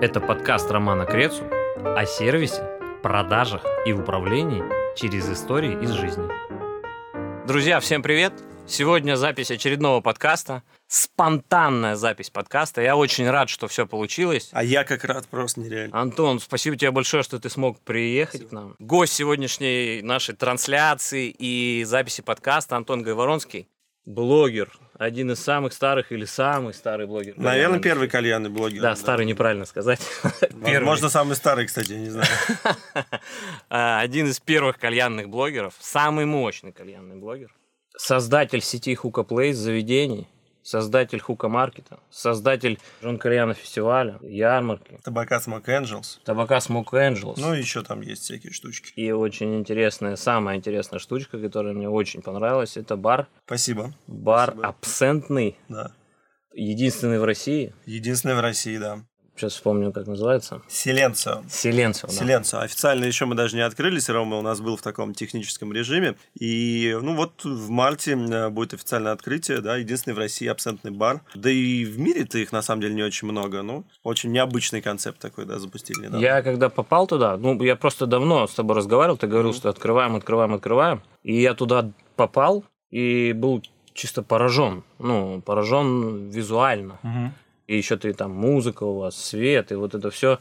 Это подкаст Романа Крецу о сервисе, продажах и управлении через истории из жизни. Друзья, всем привет! Сегодня запись очередного подкаста. Спонтанная запись подкаста. Я очень рад, что все получилось. А я как рад, просто нереально. Антон, спасибо тебе большое, что ты смог приехать спасибо. к нам. Гость сегодняшней нашей трансляции и записи подкаста Антон Гайворонский. Блогер, один из самых старых или самый старый блогер. Наверное, первый кальянный блогер. Да, старый неправильно сказать. Можно самый старый, кстати, не знаю. А, один из первых кальянных блогеров, самый мощный кальянный блогер. Создатель сети Хука Плейс заведений создатель Хука Маркета, создатель Джон Кальяна фестиваля, ярмарки. Табака Смок Angels. Табака Смок Angels. Ну, еще там есть всякие штучки. И очень интересная, самая интересная штучка, которая мне очень понравилась, это бар. Спасибо. Бар Спасибо. абсентный. Да. Единственный в России. Единственный в России, да. Сейчас вспомню, как называется. Силенцио. Силенцио, да. Силенцио. Официально еще мы даже не открылись, Рома у нас был в таком техническом режиме. И, ну вот, в марте э, будет официальное открытие, да, единственный в России абсентный бар. Да и в мире-то их, на самом деле, не очень много. Ну, очень необычный концепт такой, да, запустили. Недавно. Я когда попал туда, ну, я просто давно с тобой разговаривал, ты говорил, mm-hmm. что открываем, открываем, открываем. И я туда попал и был чисто поражен, ну, поражен визуально. Mm-hmm и еще ты там музыка у вас, свет, и вот это все,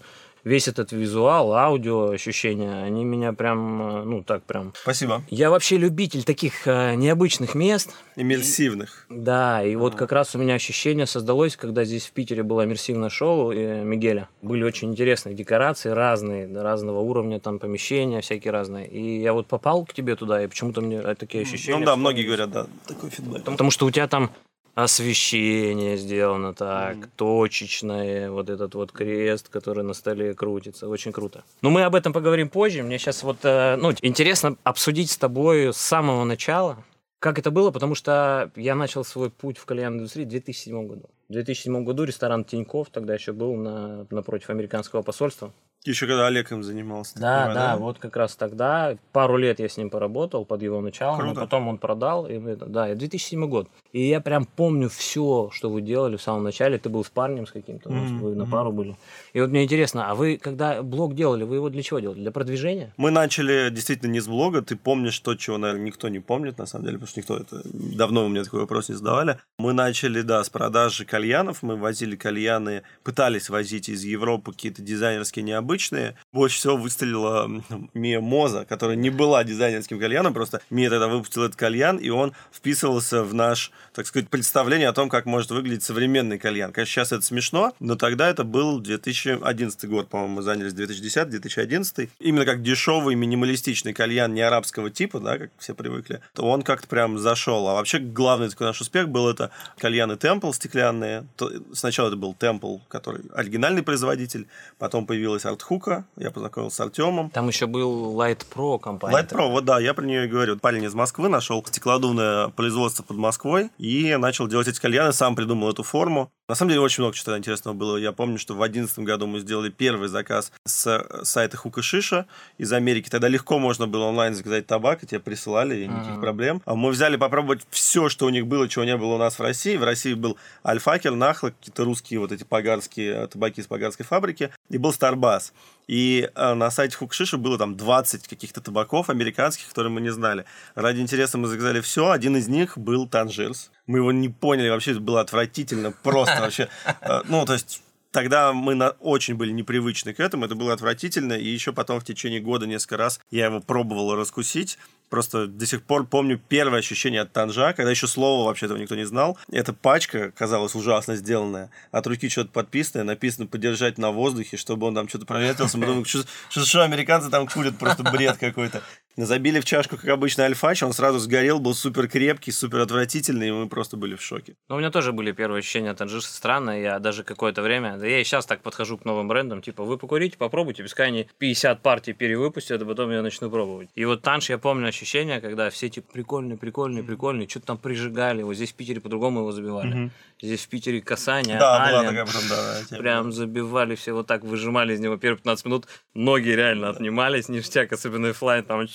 весь этот визуал, аудио, ощущения, они меня прям, ну так прям... Спасибо. Я вообще любитель таких э, необычных мест. Иммерсивных. И, да, и вот как раз у меня ощущение создалось, когда здесь в Питере было иммерсивное шоу э, Мигеля. Были очень интересные декорации, разные, разного уровня, там помещения всякие разные. И я вот попал к тебе туда, и почему-то мне такие ощущения... Ну да, многие говорят, да, такой фидбэк. Потому что у тебя там освещение сделано так, mm. точечное, вот этот вот крест, который на столе крутится, очень круто. Но мы об этом поговорим позже. Мне сейчас вот э, ну, интересно обсудить с тобой с самого начала, как это было, потому что я начал свой путь в кальянной индустрии в 2007 году. В 2007 году ресторан Тиньков тогда еще был на, напротив американского посольства. Еще когда Олег им занимался. Да, понимаю, да, да, вот как раз тогда. Пару лет я с ним поработал под его началом, Круто. но потом он продал. И, да, 2007 год. И я прям помню все, что вы делали в самом начале. Ты был с парнем с каким-то, mm-hmm. вы на пару были. И вот мне интересно, а вы, когда блог делали, вы его для чего делали? Для продвижения? Мы начали действительно не с блога. Ты помнишь то, чего, наверное, никто не помнит, на самом деле, потому что никто это... Давно у меня такой вопрос не задавали. Мы начали, да, с продажи кальянов. Мы возили кальяны, пытались возить из Европы какие-то дизайнерские необычные обычные. Больше всего выстрелила Мия Моза, которая не была дизайнерским кальяном, просто Мия тогда выпустил этот кальян, и он вписывался в наш, так сказать, представление о том, как может выглядеть современный кальян. Конечно, сейчас это смешно, но тогда это был 2011 год, по-моему, мы занялись 2010-2011. Именно как дешевый минималистичный кальян не арабского типа, да, как все привыкли, то он как-то прям зашел. А вообще главный такой наш успех был это кальяны Temple стеклянные. Сначала это был Temple, который оригинальный производитель, потом появилась Art Хука, я познакомился с Артемом. Там еще был Light Pro компания. Light Pro, вот да, я про нее и говорю. Парень из Москвы нашел стеклодувное производство под Москвой и начал делать эти кальяны, сам придумал эту форму. На самом деле очень много чего интересного было. Я помню, что в 2011 году мы сделали первый заказ с сайта Хука Шиша из Америки. Тогда легко можно было онлайн заказать табак, и тебе присылали, и никаких mm-hmm. проблем. А мы взяли попробовать все, что у них было, чего не было у нас в России. В России был Альфакер, Нахла, какие-то русские вот эти погарские табаки из погарской фабрики, и был Старбас. И э, на сайте Хукшиша было там 20 каких-то табаков американских, которые мы не знали. Ради интереса мы заказали все. Один из них был Танжирс. Мы его не поняли вообще, это было отвратительно, просто вообще. Э, ну, то есть тогда мы на, очень были непривычны к этому, это было отвратительно, и еще потом в течение года несколько раз я его пробовал раскусить, Просто до сих пор помню первое ощущение от танжа, когда еще слова вообще этого никто не знал. Эта пачка казалась ужасно сделанная. От руки что-то подписанное, написано «подержать на воздухе», чтобы он там что-то проветрился. Мы думаем, что, что, что американцы там курят, просто бред какой-то. Забили в чашку, как обычно, альфач, он сразу сгорел, был супер крепкий, супер отвратительный, и мы просто были в шоке. Ну, у меня тоже были первые ощущения от Танжиса странные, я даже какое-то время, да я и сейчас так подхожу к новым брендам, типа, вы покурите, попробуйте, пускай они 50 партий перевыпустят, а потом я начну пробовать. И вот Танж, я помню, ощущение, когда все типа прикольные, прикольные, прикольные, что-то там прижигали. Вот здесь в Питере по-другому его забивали. Мгм. Здесь в Питере касание, Да, была Ален. такая потом, да, тема. Прям забивали все вот так, выжимали из него первые 15 минут, ноги реально отнимались, ништяк, особенно оффлайн там.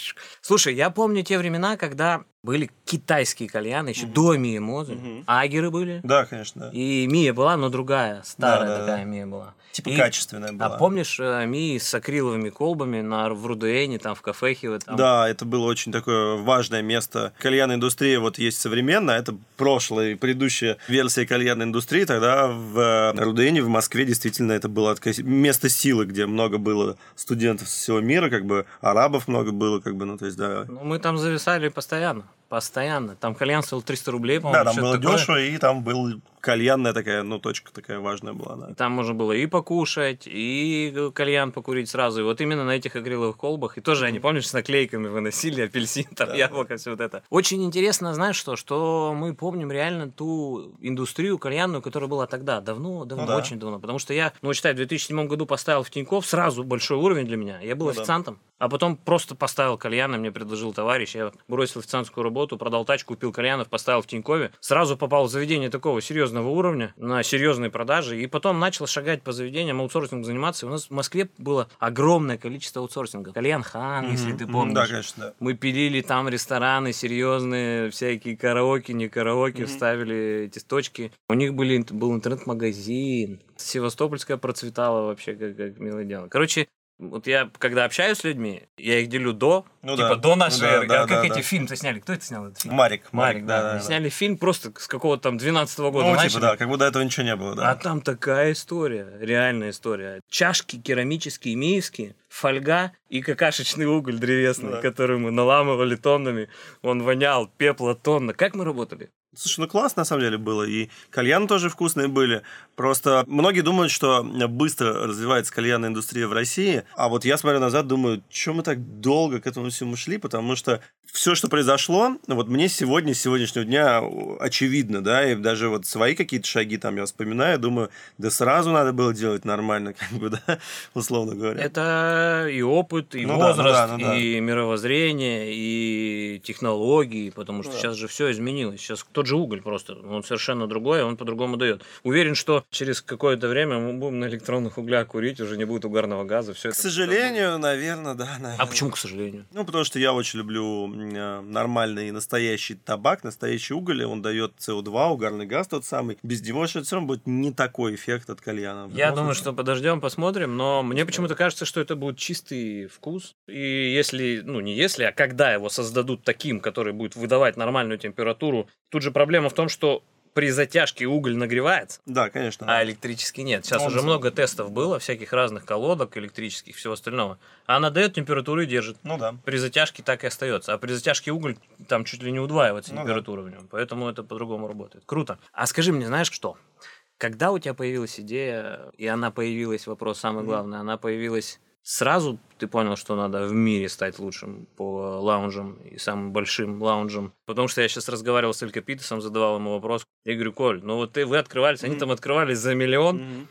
Слушай, я помню те времена, когда были китайские кальяны, еще до Mya Mozza, Мгм. агеры были, Да, конечно, да. и Mya была, но другая, старая Да, да, такая да. Мия была. Типа И- качественная была. А помнишь э, Mya с акриловыми колбами на, в РУДНе, там в кафехе? Вот, там? Да, это было очень такое важное место. Кальянная индустрия вот есть современная, это прошлая, предыдущая версия кальянной индустрии. Тогда в э, РУДНе, в Москве, действительно, это было место силы, где много было студентов со всего мира, как бы арабов много было, как бы, ну, то есть, да. Ну, мы там зависали постоянно. Постоянно. Там кальян стоил 300 рублей, Да, по-моему. там что-то было такое. дешево, и там был кальянная такая, ну, точка такая важная была, да. И Там можно было и покушать, и кальян покурить сразу. И вот именно на этих акриловых колбах. И тоже они, помнишь, с наклейками выносили апельсин, там, Да. яблоко, все вот это. Очень интересно, знаешь что, что мы помним реально ту индустрию кальянную, которая была тогда, давно, давно, Ну да. очень давно. Потому что я, ну, считай, в 2007 году поставил в Тинькофф сразу большой уровень для меня. Я был Ну да. официантом, а потом просто поставил кальяны, мне предложил товарищ. Я бросил официантскую работу, продал тачку, купил кальянов, поставил в Тинькове. Сразу попал в заведение такого серьезного уровня, на серьезные продажи. И потом начал шагать по заведениям, аутсорсингом заниматься. И у нас в Москве было огромное количество аутсорсинга. Кальян Хан, если Мгм, ты помнишь. Да, конечно, да. Мы пилили там рестораны серьезные, всякие караоке, не караоке, Мгм. вставили эти точки. У них были, был интернет-магазин. Севастопольская процветала вообще как, как милое дело. Короче, вот я, когда общаюсь с людьми, я их делю до, Ну типа да. до нашей Ну да, эры. да, а как да, эти да. фильмы-то сняли? Кто это снял этот фильм? Марик. Марик, да. да, да. Сняли фильм просто с какого-то там 12 года Ну, начали. типа, да, как будто этого ничего не было, да. А там такая история, реальная история. Чашки керамические, миевские, фольга и какашечный уголь древесный, Да. который мы наламывали тоннами. Он вонял, пепла тонна. Как мы работали? Слушай, ну классно на самом деле было, и кальяны тоже вкусные были. Просто многие думают, что быстро развивается кальянная индустрия в России, а вот я смотрю назад, думаю, что мы так долго к этому всему шли, потому что все, что произошло, вот мне сегодня, с сегодняшнего дня очевидно, да, и даже вот свои какие-то шаги там я вспоминаю, думаю, да сразу надо было делать нормально, как бы, да, условно говоря. Это и опыт, и Ну да, ну возраст, да, ну да. и мировоззрение, и технологии, потому что Ну да. сейчас же все изменилось. Сейчас тот же уголь просто, он совершенно другой, он по-другому дает. Уверен, что через какое-то время мы будем на электронных углях курить, уже не будет угарного газа. Все К сожалению, наверное, да. наверное. А почему, к сожалению? Ну, потому что я очень люблю э, нормальный настоящий табак, настоящий уголь, он дает СО2, угарный газ тот самый. Без него все равно будет не такой эффект от кальяна. Я думаю, это. что подождем, посмотрим, но мне почему-то кажется, что это будет чистый вкус. И если, ну не если, а когда его создадут таким, который будет выдавать нормальную температуру, тут же проблема в том, что при затяжке уголь нагревается, Да, конечно. а электрический нет. Сейчас Он уже много тестов было, всяких разных колодок электрических, всего остального. А она дает температуру и держит. Ну да. При затяжке так и остается. А при затяжке уголь там чуть ли не удваивается Ну да. температура в нем. Поэтому это по-другому работает. Круто. А скажи мне, знаешь что? Когда у тебя появилась идея, и она появилась, вопрос самый главный, она появилась сразу, ты понял, что надо в мире стать лучшим по лаунжам и самым большим лаунжем. Потому что я сейчас разговаривал с Эль Капитесом, задавал ему вопрос. Я говорю, Коль, ну вот ты, вы открывались, они Мгм. там открывались за миллион, Мгм.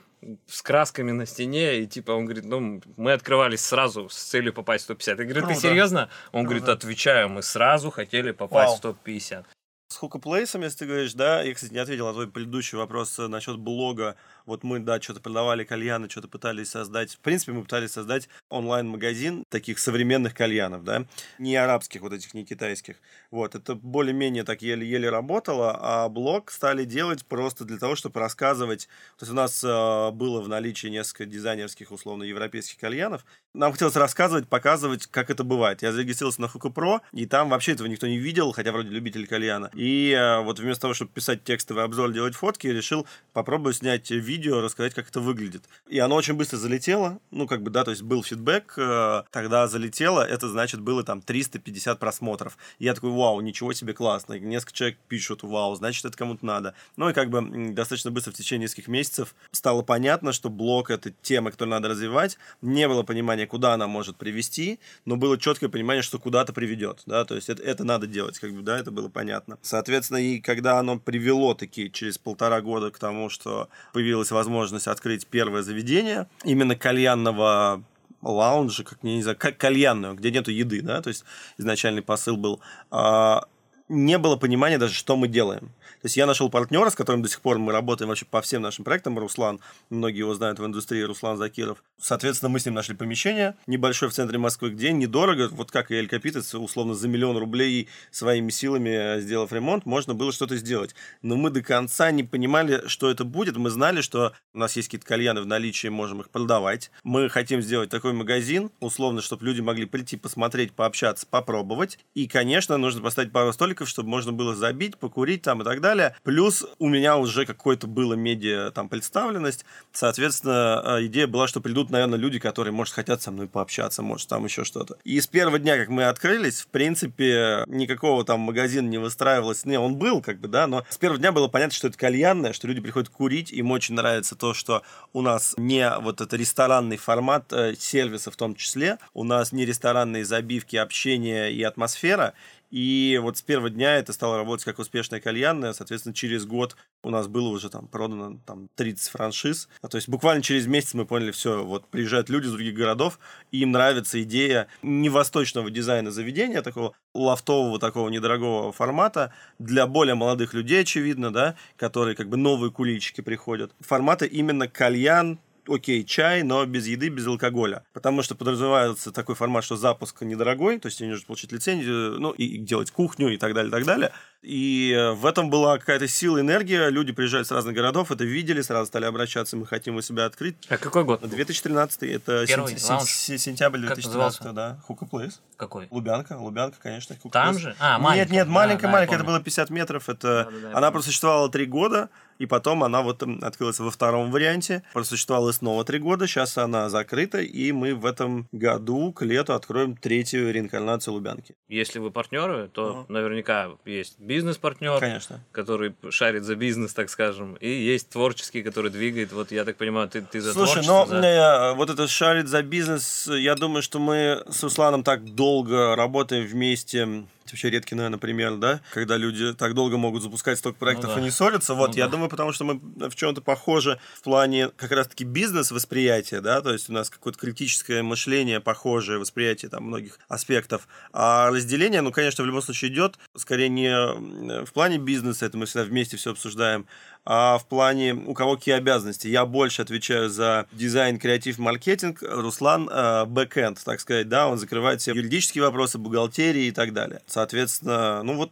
с красками на стене, и типа он говорит, ну, мы открывались сразу с целью попасть в топ-50. Я говорю, ты Круто. серьезно? Он Круто. говорит, отвечаю, мы сразу хотели попасть Вау. в топ-50. С хукоплейсом, если ты говоришь, да, я, кстати, не ответил на твой предыдущий вопрос э, насчет блога. Вот мы, да, что-то продавали кальяны, что-то пытались создать. В принципе, мы пытались создать онлайн-магазин таких современных кальянов, да, не арабских вот этих, не китайских. Вот, это более-менее так еле-еле работало, а блог стали делать просто для того, чтобы рассказывать. То есть у нас э, было в наличии несколько дизайнерских, условно, европейских кальянов. Нам хотелось рассказывать, показывать, как это бывает. Я зарегистрировался на Хуку Про, и там вообще этого никто не видел, хотя вроде любитель кальяна. И э, вот вместо того, чтобы писать текстовый обзор, делать фотки, решил попробовать снять видео, рассказать, как это выглядит. И оно очень быстро залетело. Ну, как бы, да, то есть был фидбэк, э, тогда залетело, это значит было там 350 просмотров. И я такой, вау, ничего себе классно. И несколько человек пишут, вау, значит, это кому-то надо. Ну и как бы достаточно быстро в течение нескольких месяцев стало понятно, что блог — это тема, которую надо развивать. Не было понимания, куда она может привести, но было четкое понимание, что куда-то приведет, да, то есть это, это надо делать, как бы, да, это было понятно. Соответственно, и когда оно привело таки через полтора года к тому, что появилась возможность открыть первое заведение, именно кальянного лаунжи, как, не знаю, как кальянную, где нету еды, да, то есть изначальный посыл был, а, не было понимания даже, что мы делаем. То есть я нашел партнера, с которым до сих пор мы работаем вообще по всем нашим проектам, Руслан, многие его знают в индустрии, Руслан Закиров. Соответственно, мы с ним нашли помещение небольшое в центре Москвы, где недорого, вот как и Эль Капитес, условно за миллион рублей своими силами, сделав ремонт, можно было что-то сделать. Но мы до конца не понимали, что это будет. Мы знали, что у нас есть какие-то кальяны в наличии, можем их продавать. Мы хотим сделать такой магазин, условно, чтобы люди могли прийти, посмотреть, пообщаться, попробовать. И, конечно, нужно поставить пару столиков, чтобы можно было забить, покурить там и так далее. Плюс у меня уже какое-то было медиа там представленность. Соответственно, э, идея была, что придут, наверное, люди, которые, может, хотят со мной пообщаться, может, там еще что-то. И с первого дня, как мы открылись, в принципе, никакого там магазина не выстраивалось. Не, он был, как бы, да, но с первого дня было понятно, что это кальянное, что люди приходят курить. Им очень нравится то, что у нас не вот это ресторанный формат э, сервиса в том числе, у нас не ресторанные забивки, общение и атмосфера, и вот с первого дня это стало работать как успешная кальянная. Соответственно, через год у нас было уже там продано там 30 франшиз. А, то есть буквально через месяц мы поняли, все, вот приезжают люди из других городов, и им нравится идея не восточного дизайна заведения, такого лофтового, такого недорогого формата, для более молодых людей, очевидно, да, которые как бы новые куличики приходят. Формата именно кальян, окей, чай, но без еды, без алкоголя. Потому что подразумевается такой формат, что запуск недорогой, то есть тебе нужно получить лицензию, ну, и делать кухню и так далее, и так далее. И э, в этом была какая-то сила, энергия. Люди приезжают с разных городов, это видели, сразу стали обращаться, мы хотим у себя открыть. А какой год? 2013 это Первый сентя- сентябрь 2013 да. Хука Плейс. Какой? Лубянка, Лубянка, конечно. Хука Там Place. же? А, Нет, маленькая. нет, Да, маленькая, да, маленькая, я это было 50 метров. Это... Да-да-да, я Она помню. просуществовала три года, и потом она вот открылась во втором варианте. Просуществовала снова три года, сейчас она закрыта, и мы в этом году к лету откроем третью реинкарнацию Лубянки. Если вы партнеры, то Ага. наверняка есть бизнес-партнер, Конечно. который шарит за бизнес, так скажем, и есть творческий, который двигает. Вот я так понимаю, ты, ты за Слушай, но за- э, вот это шарит за бизнес, я думаю, что мы с Русланом так долго работаем вместе. Это вообще редкий, наверное, пример, да? Когда люди так долго могут запускать столько проектов Ну да. и не ссорятся. Вот, Ну я да. думаю, потому что мы в чем-то похожи в плане как раз-таки бизнес-восприятия, да, то есть у нас какое-то критическое мышление, похожее восприятие там многих аспектов. А разделение, ну, конечно, в любом случае идет, скорее не в плане бизнеса, это мы всегда вместе все обсуждаем, а в плане у кого какие обязанности. Я больше отвечаю за дизайн, креатив, маркетинг, Руслан э, бэкэнд, так сказать, да, он закрывает все юридические вопросы, бухгалтерии и так далее. Соответственно, ну вот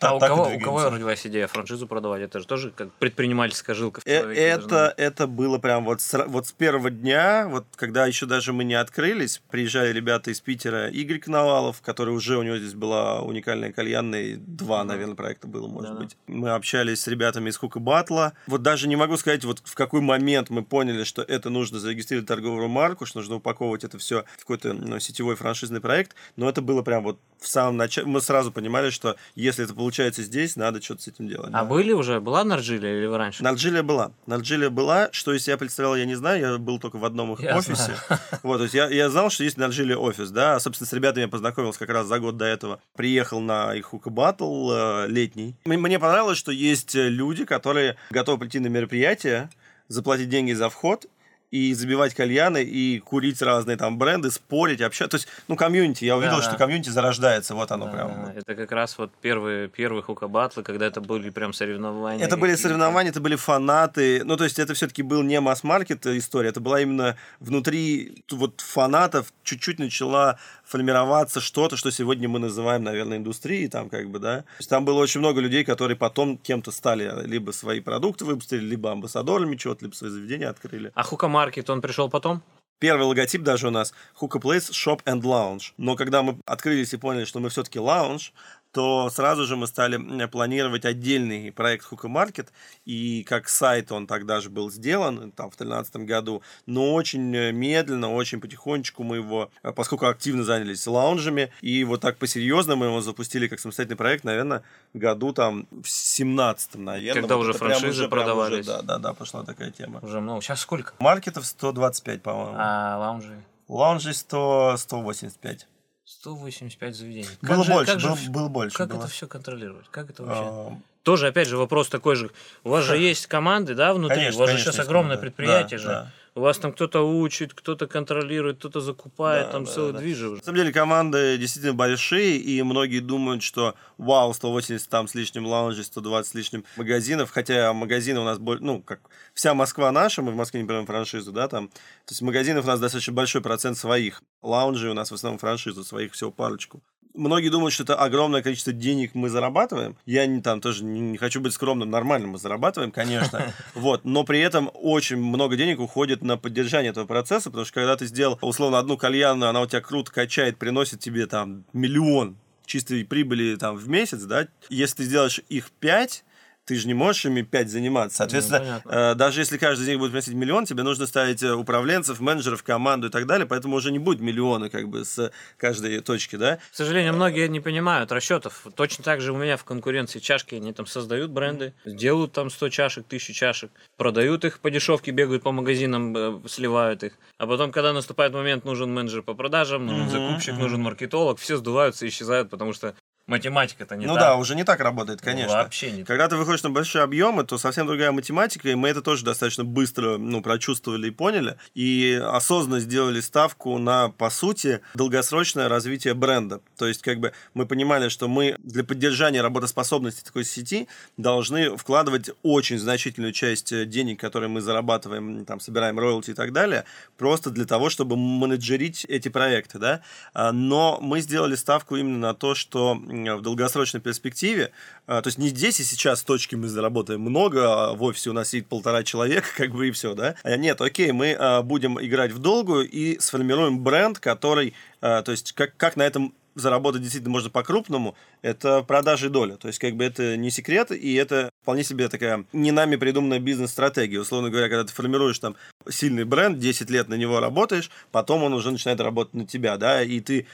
А у кого, у кого родилась идея франшизу продавать? Это же тоже как предпринимательская жилка в Э, должна Это, это было прям вот с, вот с первого дня, вот когда еще даже мы не открылись, приезжали ребята из Питера, Игорь Коновалов, который уже у него здесь была уникальная кальянная, и два, Мгм. наверное, проекта было, может Да-да. быть. Мы общались с ребятами из Хука Батла. Вот даже не могу сказать, вот в какой момент мы поняли, что это нужно зарегистрировать торговую марку, что нужно упаковывать это все в какой-то ну, сетевой франшизный проект, но это было прям вот в самом начале. Мы сразу понимали, что если это получается здесь, надо что-то с этим делать. А да. были уже? Была Нарджилия или вы раньше? Нарджилия была. Нарджилия была. Что из себя представлял, я не знаю. Я был только в одном их Я офисе. знаю. Вот, то есть я, я знал, что есть Нарджилия офис, да. Собственно, с ребятами я познакомился как раз за год до этого. Приехал на их хука батл э, летний. Мне понравилось, что есть люди, которые готовы прийти на мероприятие, заплатить деньги за вход и забивать кальяны, и курить разные там бренды, спорить, общаться. То есть, ну, комьюнити. Я увидел, Да, что комьюнити зарождается. Вот оно Да, прям. да, Это как раз вот первые, первые хукабатлы, когда это были прям соревнования. Это были соревнования, это были фанаты. Ну, то есть, это все-таки был не масс-маркет история, это была именно внутри вот фанатов чуть-чуть начала формироваться что-то, что сегодня мы называем, наверное, индустрией, там как бы, да. То есть, там было очень много людей, которые потом кем-то стали, либо свои продукты выпустили, либо амбассадорами чего-то, либо свои заведения открыли. А хукамаркет, он пришел потом? Первый логотип даже у нас Hookah Place Shop and Lounge. Но когда мы открылись и поняли, что мы все-таки лаунж, то сразу же мы стали планировать отдельный проект Hookah Market. И как сайт он тогда же был сделан, там, в 2013 году. Но очень э, медленно, очень потихонечку мы его, э, поскольку активно занялись лаунжами, и вот так по-серьезному мы его запустили как самостоятельный проект, наверное, году там в 17 наверное. Когда Вот уже франшизы уже- прям уже, продавались. Да, да, да, пошла такая тема. Уже много. Сейчас сколько? Маркетов 125, по-моему. А лаунжи? Лаунжей 100, 185. 185 заведений. Было Как же- больше, как же был, в- был больше. Как было. это все контролировать? Как это вообще? А, Тоже, опять же, вопрос такой же. У вас же есть команды, да, внутри? Конечно, У вас же конечно, сейчас есть огромное команда. предприятие Да, же. да. У вас там кто-то учит, кто-то контролирует, кто-то закупает, Да, там да, целый да. движ уже. На самом деле команды действительно большие, и многие думают, что вау, 180 там с лишним лаунжей, 120 с лишним магазинов, хотя магазины у нас, ну, как вся Москва наша, мы в Москве не берем франшизу, да, там, то есть магазинов у нас достаточно большой процент своих, лаунжей у нас в основном франшизу, своих всего парочку. Многие думают, что это огромное количество денег мы зарабатываем. Я не там тоже не, не хочу быть скромным, нормально мы зарабатываем, конечно. Вот, но при этом очень много денег уходит на поддержание этого процесса, потому что когда ты сделал условно одну кальянную, она у тебя круто качает, приносит тебе там миллион чистой прибыли там в месяц, да, если ты сделаешь их пять, ты же не можешь ими 5 заниматься. Соответственно, понятно. э, даже если каждый из них будет приносить миллион, тебе нужно ставить э, управленцев, менеджеров, команду и так далее, поэтому уже не будет миллиона как бы с каждой точки, да. К сожалению, многие не понимают расчетов. Точно так же у меня в конкуренции чашки, они там создают бренды, делают там 100 чашек, 1000 чашек, продают их по дешевке, бегают по магазинам, э, сливают их. А потом, когда наступает момент, нужен менеджер по продажам, нужен закупщик, нужен маркетолог, все сдуваются и исчезают, потому что математика-то не ну та. да, уже не так работает, конечно. Вообще не так. Когда ты выходишь на большие объемы, то совсем другая математика, и мы это тоже достаточно быстро ну, прочувствовали и поняли. И осознанно сделали ставку на, по сути, долгосрочное развитие бренда. То есть, как бы мы понимали, что мы для поддержания работоспособности такой сети должны вкладывать очень значительную часть э, денег, которые мы зарабатываем, там, собираем роялти и так далее, просто для того, чтобы менеджерить эти проекты, да. А, Но мы сделали ставку именно на то, что в долгосрочной перспективе, а, то есть не здесь и сейчас точки мы заработаем много, а в офисе у нас сидит полтора человека, как бы и все, да. А, Нет, окей, мы а, будем играть в долгую и сформируем бренд, который, то есть как, как на этом заработать действительно можно по-крупному, это продажи и доля. То есть, как бы это не секрет, и это вполне себе такая не нами придуманная бизнес-стратегия. Условно говоря, когда ты формируешь там сильный бренд, 10 лет на него работаешь, потом он уже начинает работать на тебя, да, и ты,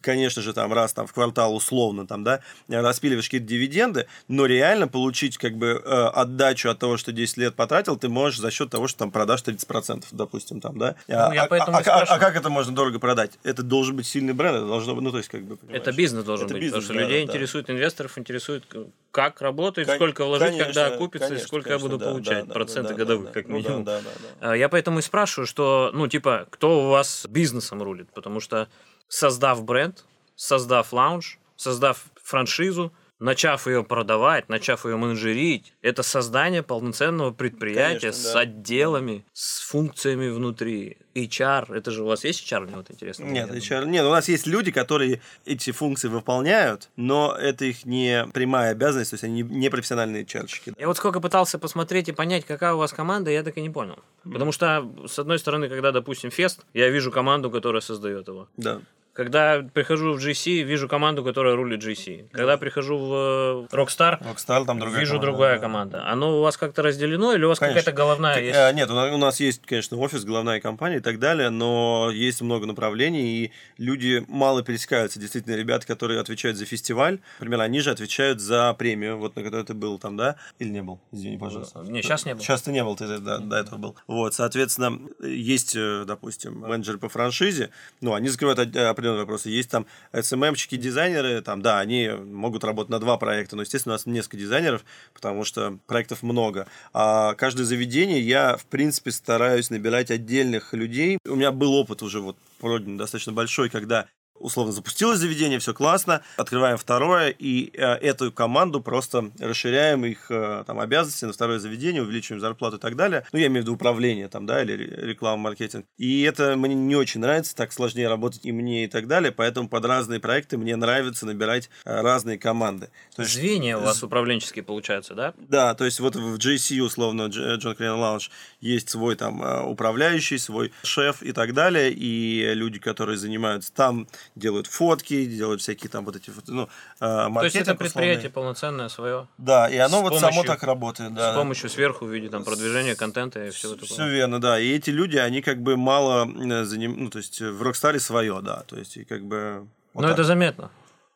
конечно же, там раз там в квартал условно там, да, распиливаешь какие-то дивиденды, но реально получить как бы э, отдачу от того, что 10 лет потратил, ты можешь за счет того, что там продашь 30%, допустим, там, да. Ну, я а, поэтому а- а- спрашиваю. а как это можно дорого продать? Это должен быть сильный бренд, это должно быть, ну, то есть, как бы... Это понимаешь? бизнес должен Это быть, бизнес, потому что да, людей да. интересует, инвесторов интересует, как работает, Кон- сколько вложить, конечно, когда окупится, и конечно, сколько конечно, я буду да, получать, да, да, проценты да, годовых, да, как ну да, минимум. да, да, да. А, Я поэтому и спрашиваю, что, ну, типа, кто у вас бизнесом рулит? Потому что создав бренд, создав лаунж, создав франшизу, начав ее продавать, начав ее менеджерить, это создание полноценного предприятия Конечно, с да. отделами, с функциями внутри. HR, это же у вас есть HR, мне вот интересно? Нет, HR, нет, у нас есть люди, которые эти функции выполняют, но это их не прямая обязанность, то есть они не профессиональные чарщики. Я вот сколько пытался посмотреть и понять, какая у вас команда, я так и не понял. Потому что, с одной стороны, когда, допустим, фест, я вижу команду, которая создает его. Да. Когда прихожу в GC, вижу команду, которая рулит GC. Когда прихожу в э, Rockstar, Rockstar там другая вижу команда, другая да. команда. Оно у вас как-то разделено или у вас Конечно. какая-то головная К- есть? э, Нет, у нас, у нас есть, конечно, офис, головная компания и так далее, но есть много направлений, и люди мало пересекаются. Действительно, ребята, которые отвечают за фестиваль, например, они же отвечают за премию, вот на которой ты был там, да? Или не был? Извини, пожалуйста. Не, щас не был. Сейчас ты не был, ты до, до этого был. Вот, соответственно, есть, э, допустим, менеджеры по франшизе, ну, они закрывают определенные вопросы. Есть там SMM-чики, дизайнеры, там, да, они могут работать на два проекта, но, естественно, у нас несколько дизайнеров, потому что проектов много. А каждое заведение я, в принципе, стараюсь набирать отдельных людей. У меня был опыт уже вот достаточно большой, когда условно запустилось заведение, все классно, открываем второе, и э, эту команду просто расширяем их э, там обязанности на второе заведение, увеличиваем зарплату и так далее. Ну, я имею в виду управление там, да, или ре- реклама, маркетинг. И это мне не очень нравится, так сложнее работать и мне и так далее, поэтому под разные проекты мне нравится набирать э, разные команды. То есть Звенья у вас управленческие получаются, да? да, то есть вот в JC, условно, Дж- Джон Крен Лаунж, есть свой там э, управляющий, свой шеф и так далее, и люди, которые занимаются там, делают фотки, делают всякие там вот эти ну, э, То есть маркетинг это предприятие условный. полноценное свое. Да, и оно с вот само так работает, да. С помощью сверху в виде там продвижения контента и всего такого. Все верно, да. И эти люди, они как бы мало э, заним... ну, то есть в Рокстаре свое, да. То есть и как бы... вот Но так. это заметно.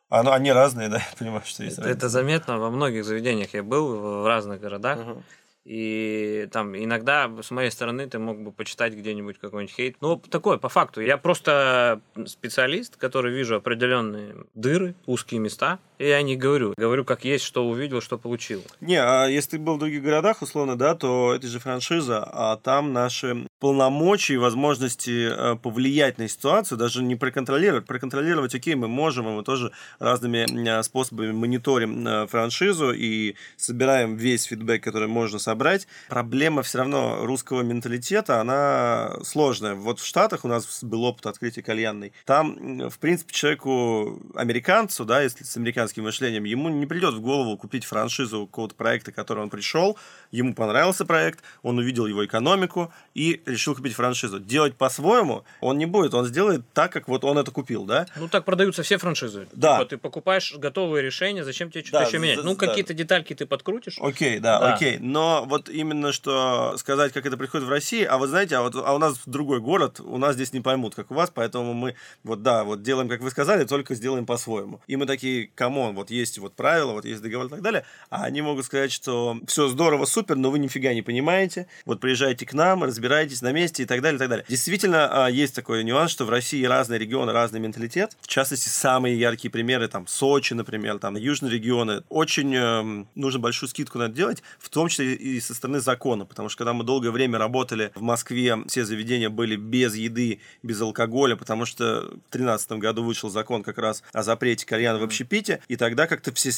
А, ну, они разные, да, я понимаю, что есть Это, разница. это заметно во многих заведениях. Я был в разных городах. Мгм. И там иногда с моей стороны ты мог бы почитать где-нибудь какой-нибудь хейт. Ну, такое, по факту. Я просто специалист, который вижу определенные дыры, узкие места, и я не говорю. Говорю, как есть, что увидел, что получил. Не, а если ты был в других городах, условно, да, то это же франшиза, а там наши полномочия и возможности э, повлиять на ситуацию, даже не проконтролировать. Проконтролировать, окей, мы можем, и мы тоже разными э, способами мониторим э, франшизу и собираем весь фидбэк, который можно собрать. Проблема все равно русского менталитета, она сложная. Вот в Штатах у нас был опыт открытия кальянной. Там, в принципе, человеку, американцу, да, если с американским мышлением, ему не придет в голову купить франшизу какого-то проекта, который он пришел, ему понравился проект, он увидел его экономику и решил купить франшизу. Делать по-своему он не будет, он сделает так, как вот он это купил, да? Ну, так продаются все франшизы. Да. Типа, ты покупаешь готовые решения, зачем тебе что-то Да, еще менять? Ну, да. какие-то детальки ты подкрутишь. Окей, да, Да. окей. Но вот именно что сказать, как это приходит в России, а вы знаете, а вот а у нас другой город, у нас здесь не поймут, как у вас, поэтому мы вот да, вот делаем, как вы сказали, только сделаем по-своему. И мы такие, come on, вот есть вот правила, вот есть договор и так далее, а они могут сказать, что все здорово, супер, но вы нифига не понимаете, вот приезжайте к нам, разбирайтесь на месте и так далее, и так далее. Действительно, а, есть такой нюанс, что в России разные регионы, разный менталитет. В частности, самые яркие примеры, там, Сочи, например, там, южные регионы. Очень эм, нужно большую скидку на это делать, в том числе и со стороны закона, потому что когда мы долгое время работали в Москве, все заведения были без еды, без алкоголя, потому что в 2013 году вышел закон как раз о запрете кальяна в общепите, и тогда как-то все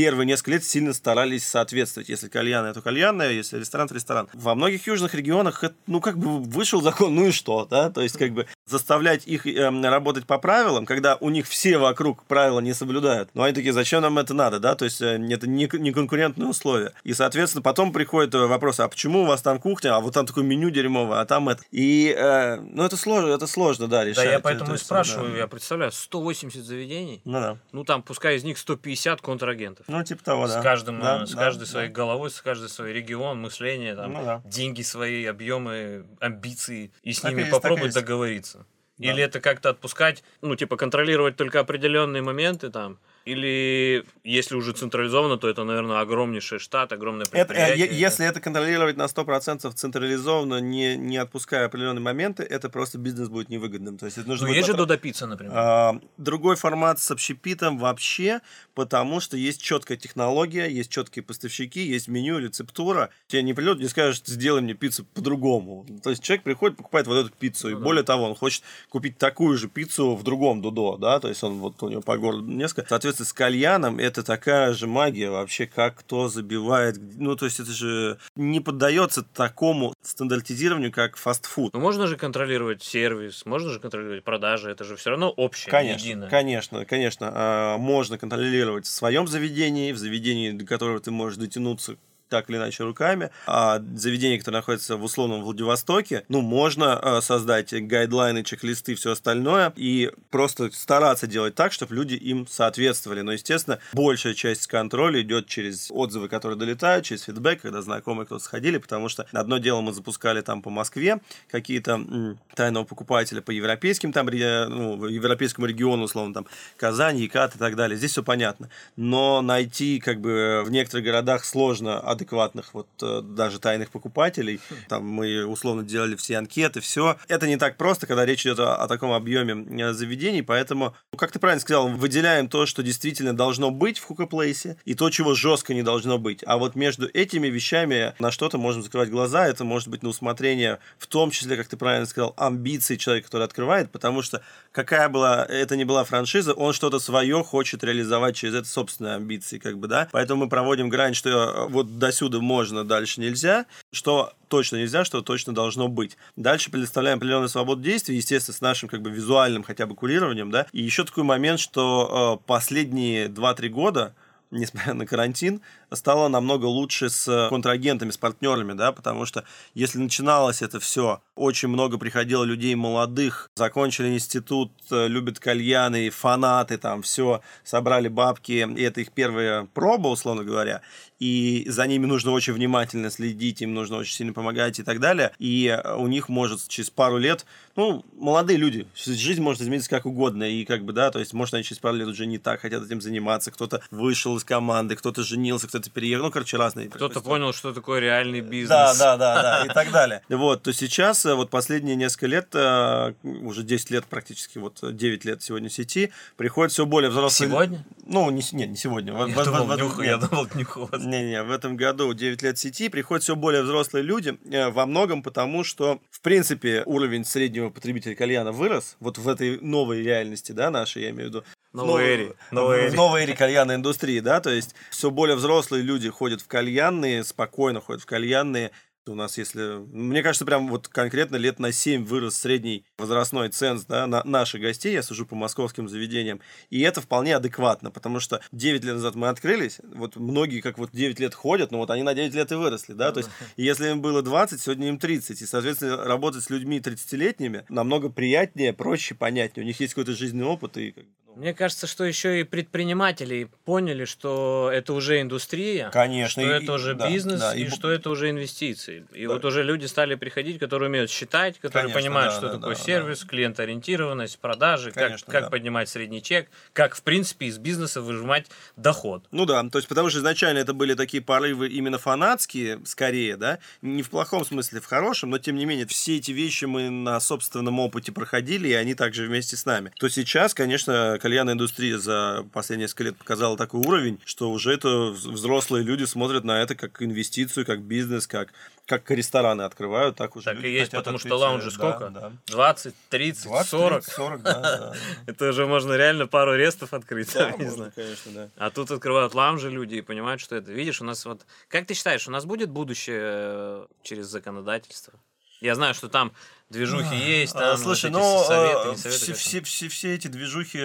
первые несколько лет сильно старались соответствовать. Если кальян, то кальянное, если ресторан, то ресторан. Во многих южных регионах, ну, как бы вышел закон, ну и что, да? То есть, как бы заставлять их эм, работать по правилам, когда у них все вокруг правила не соблюдают. Ну, они такие, зачем нам это надо, да? То есть, э, это не, не конкурентные условия. И, соответственно, потом приходит э, вопрос, а почему у вас там кухня, а вот там такое меню дерьмовое, а там это. И, э, ну, это сложно, это сложно, да, решать. Да, я То поэтому и есть, спрашиваю, да. я представляю, 180 заведений, Ну, да. ну там пускай из них 150 контрагентов. Ну, типа того, да. С каждым, Да, э, с да, каждой да. своей головой, с каждой свой регион, мышление, там, Ну да. деньги свои, объемы, амбиции, и с Так ними есть, попробовать договориться. Да. Или это как-то отпускать, ну, типа, контролировать только определенные моменты там, или если уже централизовано, то это, наверное, огромнейший штат, огромное Это, э, предприятие. е- если это контролировать на 100% централизованно, не, не отпуская определенные моменты, это просто бизнес будет невыгодным. То есть это нужно Ну, будет есть же Додо Пицца, например. А, Другой формат с общепитом вообще, потому что есть четкая технология, есть четкие поставщики, есть меню, рецептура. Тебе не придет, не скажет, сделай мне пиццу по-другому. То есть человек приходит, покупает вот эту пиццу, и Ну да. более того, он хочет купить такую же пиццу в другом Дудо, да, то есть он вот у него по городу несколько. Соответственно, с кальяном это такая же магия вообще, как кто забивает. Ну, то есть это же не поддается такому стандартизированию, как фастфуд. Ну, можно же контролировать сервис, можно же контролировать продажи, это же все равно общее, Конечно, единое. конечно, конечно. А, Можно контролировать в своем заведении, в заведении, до которого ты можешь дотянуться так или иначе руками, а заведение, которое находится в условном Владивостоке, ну, можно а, создать гайдлайны, чек-листы, все остальное, и просто стараться делать так, чтобы люди им соответствовали. Но, естественно, большая часть контроля идет через отзывы, которые долетают, через фидбэк, когда знакомые кто-то сходили, потому что одно дело мы запускали там по Москве какие-то тайного покупателя по европейским там, ну, европейскому региону, условно, там, Казань, Екат и так далее. Здесь все понятно. Но найти, как бы, в некоторых городах сложно адекватных вот э, даже тайных покупателей. Там мы условно делали все анкеты, все. Это не так просто, когда речь идет о, о таком объеме э, заведений, поэтому, ну, как ты правильно сказал, выделяем то, что действительно должно быть в хукаплейсе, и то, чего жестко не должно быть. А вот между этими вещами на что-то можем закрывать глаза, это может быть на усмотрение, в том числе, как ты правильно сказал, амбиций человека, который открывает, потому что какая была, это не была франшиза, он что-то свое хочет реализовать через это собственные амбиции, как бы, да. Поэтому мы проводим грань, что э, вот до сюда можно, дальше нельзя, что точно нельзя, что точно должно быть. Дальше предоставляем определенную свободу действий, естественно, с нашим как бы визуальным хотя бы курированием, да. И еще такой момент, что э, последние 2-3 года несмотря на карантин, стало намного лучше с контрагентами, с партнерами, да, потому что если начиналось это все, очень много приходило людей молодых, закончили институт, э, любят кальяны, фанаты, там все, собрали бабки, и это их первая проба, условно говоря, и за ними нужно очень внимательно следить, им нужно очень сильно помогать и так далее, и у них может через пару лет, ну, молодые люди, жизнь может измениться как угодно, и как бы, да, то есть, может, они через пару лет уже не так хотят этим заниматься, кто-то вышел из команды, кто-то женился, кто-то кто-то переехал, ну, короче, разные. Кто-то понял, что такое реальный бизнес. Да, да, да, да, и так далее. Вот, то сейчас, э, вот последние несколько лет, э, уже 10 лет практически, вот 9 лет сегодня в сети, приходят все более взрослые... Сегодня? Ну, не, не, не сегодня. Я, в, думал, в, в, нюх, я думал, нюху Не-не, в этом году 9 лет сети приходят все более взрослые люди, э, во многом потому, что, в принципе, уровень среднего потребителя кальяна вырос, вот в этой новой реальности, да, нашей, я имею в виду, Новой эре. Новой эре. В новой эре кальянной индустрии, да, то есть все более взрослые люди ходят в кальянные, спокойно ходят в кальянные, у нас, если... Мне кажется, прям вот конкретно лет на 7 вырос средний возрастной ценз да, на наших гостей, я сужу по московским заведениям, и это вполне адекватно, потому что 9 лет назад мы открылись, вот многие как вот 9 лет ходят, но вот они на 9 лет и выросли, да, то есть если им было 20, сегодня им 30, и, соответственно, работать с людьми 30-летними намного приятнее, проще, понятнее, у них есть какой-то жизненный опыт, и мне кажется, что еще и предприниматели поняли, что это уже индустрия, Конечно, что и, это уже да, бизнес да, и, и что это уже инвестиции. И да. вот уже люди стали приходить, которые умеют считать, которые Конечно, понимают, да, что да, такое да, сервис, да. клиентоориентированность, продажи, Конечно, как, как да. поднимать средний чек, как в принципе из бизнеса выжимать доход. Ну да, то есть потому что изначально это были такие порывы именно фанатские, скорее, да, не в плохом смысле, в хорошем, но тем не менее все эти вещи мы на собственном опыте проходили, и они также вместе с нами. То сейчас, конечно, кальянная индустрия за последние несколько лет показала такой уровень, что уже это взрослые люди смотрят на это как инвестицию, как бизнес, как как рестораны открывают, так уже. Так и есть, потому открыть, что лаунжи сколько? Да, да. 20, 30, 20, 40. 30, 40, да, да. Это уже можно реально пару рестов открыть. Да, знаю. конечно, да. А тут открывают лаунжи люди и понимают, что это. Видишь, у нас вот. Как ты считаешь, у нас будет будущее э, через законодательство? Я знаю, что там движухи есть, там Слушай, вот ну, советы, советы, все, все, все, все эти движухи,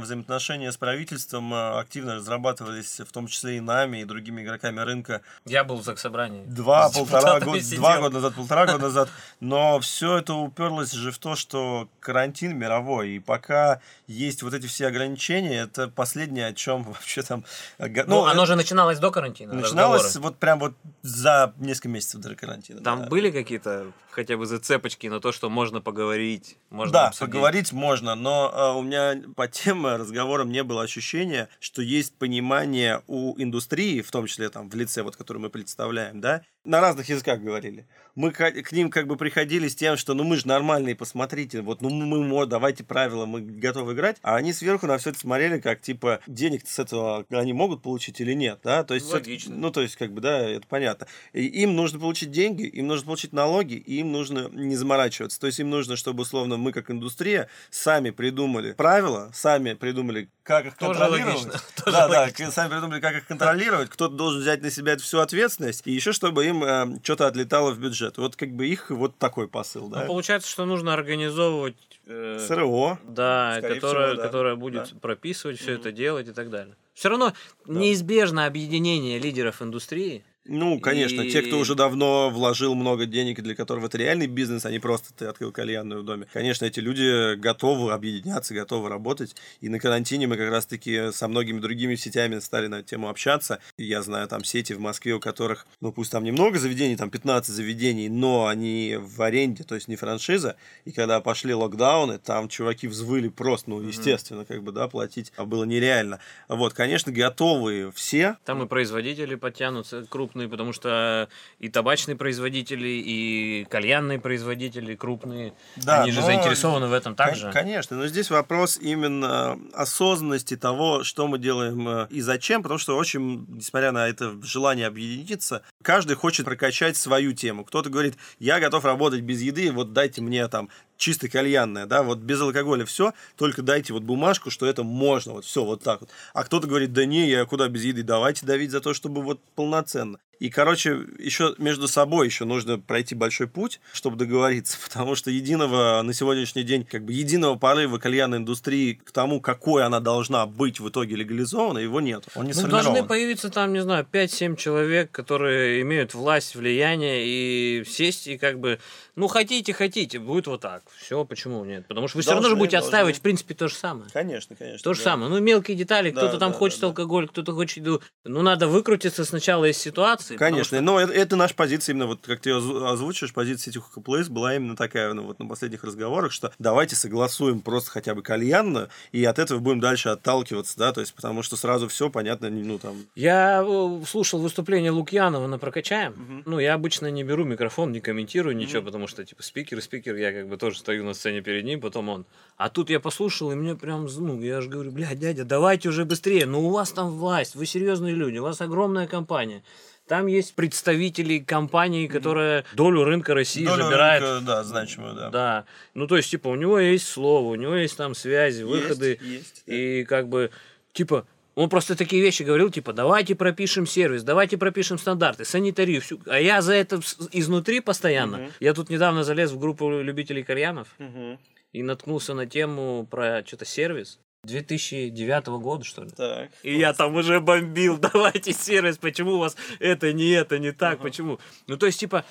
взаимоотношения с правительством активно разрабатывались, в том числе и нами, и другими игроками рынка. Я был в Заксобрании. Два, полтора года, два года назад, полтора года назад. Но все это уперлось же в то, что карантин мировой, и пока есть вот эти все ограничения, это последнее, о чем вообще там... Ну, ну оно же начиналось до карантина. Начиналось разговоры. вот прям вот за несколько месяцев до карантина. Там да. были какие-то хотя бы зацепочки на то, что можно поговорить, можно Да, обсудить. поговорить можно, но э, у меня по тем разговорам не было ощущения, что есть понимание у индустрии, в том числе там в лице, вот, которую мы представляем, да, на разных языках говорили. Мы к ним как бы приходили с тем, что ну мы же нормальные, посмотрите, вот ну мы, мы давайте правила, мы готовы играть, а они сверху на все это смотрели как типа денег с этого они могут получить или нет, да, то есть логично. ну то есть как бы да, это понятно. И им нужно получить деньги, им нужно получить налоги, и им нужно не заморачиваться, то есть им нужно, чтобы условно мы как индустрия сами придумали правила, сами придумали как их Тоже контролировать. Логично. Да, да, сами придумали, как их контролировать. Кто-то должен взять на себя эту всю ответственность. И еще, чтобы им э, что-то отлетало в бюджет. Вот как бы их вот такой посыл. Да? Ну, получается, что нужно организовывать э, СРО. Да, которая, всего, да. которая будет да. прописывать все mm-hmm. это делать и так далее. Все равно да. неизбежно объединение лидеров индустрии ну, конечно, и... те, кто уже давно вложил много денег, и для которого это реальный бизнес, а не просто ты открыл кальянную в доме. Конечно, эти люди готовы объединяться, готовы работать. И на карантине мы как раз-таки со многими другими сетями стали на эту тему общаться. И я знаю там сети в Москве, у которых, ну, пусть там немного заведений, там 15 заведений, но они в аренде, то есть не франшиза. И когда пошли локдауны, там чуваки взвыли просто, ну, естественно, как бы, да, платить было нереально. Вот, конечно, готовые все. Там и производители подтянутся крупные крупные, потому что и табачные производители, и кальянные производители крупные, да, они же заинтересованы в этом также. Конечно, но здесь вопрос именно осознанности того, что мы делаем э, и зачем, потому что очень, несмотря на это желание объединиться, каждый хочет прокачать свою тему. Кто-то говорит, я готов работать без еды, вот дайте мне там чисто кальянная, да, вот без алкоголя все, только дайте вот бумажку, что это можно, вот все вот так вот. А кто-то говорит, да не, я куда без еды, давайте давить за то, чтобы вот полноценно. И, короче, еще между собой еще нужно пройти большой путь, чтобы договориться, потому что единого на сегодняшний день, как бы единого порыва кальянной индустрии к тому, какой она должна быть в итоге легализована, его нет. Он не ну, должны появиться там, не знаю, 5-7 человек, которые имеют власть, влияние, и сесть и как бы, ну, хотите, хотите, будет вот так. Все, почему нет? Потому что вы все равно же будете должны. отстаивать, в принципе, то же самое. Конечно, конечно. То же да. самое. Ну, мелкие детали, кто-то да, там да, хочет да, алкоголь, кто-то хочет еду. Ну, надо выкрутиться сначала из ситуации, эмоции. Конечно, что... но это, это наша позиция, именно вот как ты озвучиваешь, позиция этих Place была именно такая, ну вот на последних разговорах, что давайте согласуем просто хотя бы кальянную, и от этого будем дальше отталкиваться, да, то есть потому что сразу все понятно, ну там... Я э, слушал выступление Лукьянова на «Прокачаем», угу. ну я обычно не беру микрофон, не комментирую ничего, угу. потому что типа спикер и спикер, я как бы тоже стою на сцене перед ним, потом он. А тут я послушал, и мне прям, ну, я же говорю, блядь, дядя, давайте уже быстрее, ну у вас там власть, вы серьезные люди, у вас огромная компания. Там есть представители компании, которая долю рынка России Долю забирает. Рынка, да, значимую, да. Да. Ну, то есть, типа, у него есть слово, у него есть там связи, выходы. Есть, есть, да. И как бы, типа, он просто такие вещи говорил, типа, давайте пропишем сервис, давайте пропишем стандарты, санитарию, всю. А я за это изнутри постоянно. Угу. Я тут недавно залез в группу любителей кальянов угу. и наткнулся на тему про что-то сервис. 2009 года, что ли? Так. И я там уже бомбил, давайте сервис, почему у вас это не это, не так, uh-huh. почему? Ну, то есть, типа,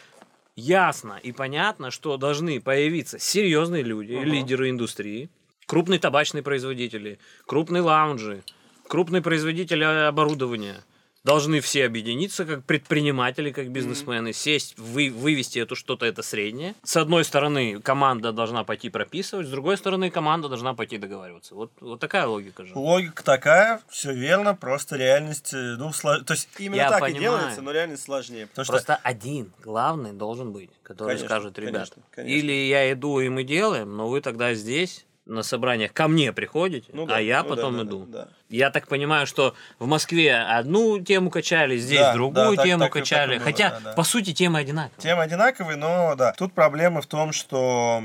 ясно и понятно, что должны появиться серьезные люди, uh-huh. лидеры индустрии, крупные табачные производители, крупные лаунжи, крупные производители оборудования – должны все объединиться как предприниматели, как бизнесмены, mm-hmm. сесть, вы, вывести это что-то это среднее. С одной стороны, команда должна пойти прописывать, с другой стороны, команда должна пойти договариваться. Вот, вот такая логика же. Логика такая, все верно, просто реальность, э, ну, слож... то есть именно Я так понимаю. и делается, но реальность сложнее. Просто что... один главный должен быть, который конечно, скажет, ребята, конечно, конечно. или я иду и мы делаем, но вы тогда здесь на собраниях ко мне приходите, ну, да, а я ну, потом да, иду. Да, да. Я так понимаю, что в Москве одну тему качали, здесь да, другую да, тему так, качали. Так было, Хотя, да, да. по сути, темы одинаковые. Темы одинаковые, но да. Тут проблема в том, что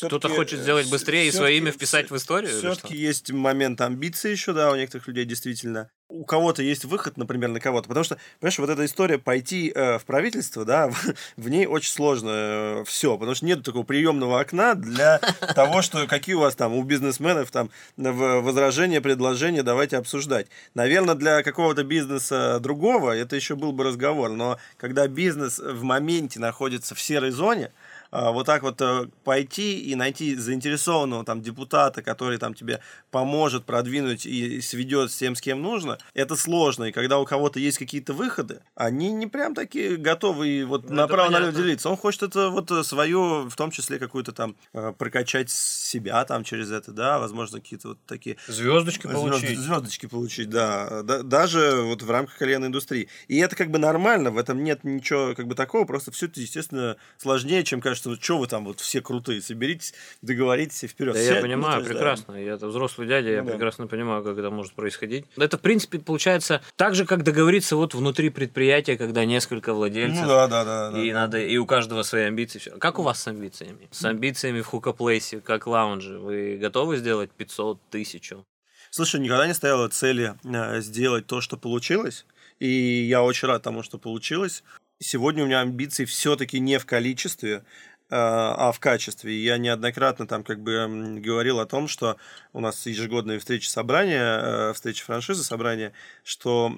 кто-то хочет сделать быстрее и свое имя вписать в историю? Все-таки есть момент амбиции еще, да, у некоторых людей действительно. У кого-то есть выход, например, на кого-то. Потому что, понимаешь, вот эта история пойти э, в правительство, да, в, в ней очень сложно э, все. Потому что нет такого приемного окна для того, что какие у вас там у бизнесменов там возражения, предложения, давайте обсуждать. Наверное, для какого-то бизнеса другого это еще был бы разговор. Но когда бизнес в моменте находится в серой зоне, вот так вот э, пойти и найти заинтересованного там депутата, который там тебе поможет продвинуть и сведет с тем, с кем нужно, это сложно. И когда у кого-то есть какие-то выходы, они не прям такие готовы вот ну, направо-налево делиться. Он хочет это вот э, свое, в том числе какую-то там э, прокачать себя там через это, да, возможно, какие-то вот такие... Звездочки получить. Звездочки получить, да. Даже вот в рамках кальянной индустрии. И это как бы нормально, в этом нет ничего как бы такого, просто все это, естественно, сложнее, чем кажется что что вы там вот все крутые, соберитесь, договоритесь и вперед. Да я понимаю, ну, прекрасно. Да. Я это взрослый дядя, ну, я да. прекрасно понимаю, как это может происходить. Это, в принципе, получается так же, как договориться вот внутри предприятия, когда несколько владельцев. Ну да, да, да. И да, надо, и у каждого свои амбиции. Как у вас с амбициями? С амбициями в хукаплейсе, как лаунже. Вы готовы сделать 500, тысячу? Слушай, никогда не стояла цели э, сделать то, что получилось. И я очень рад тому, что получилось. Сегодня у меня амбиции все-таки не в количестве, а, а в качестве. Я неоднократно там как бы говорил о том, что у нас ежегодные встречи собрания, э, встречи франшизы собрания, что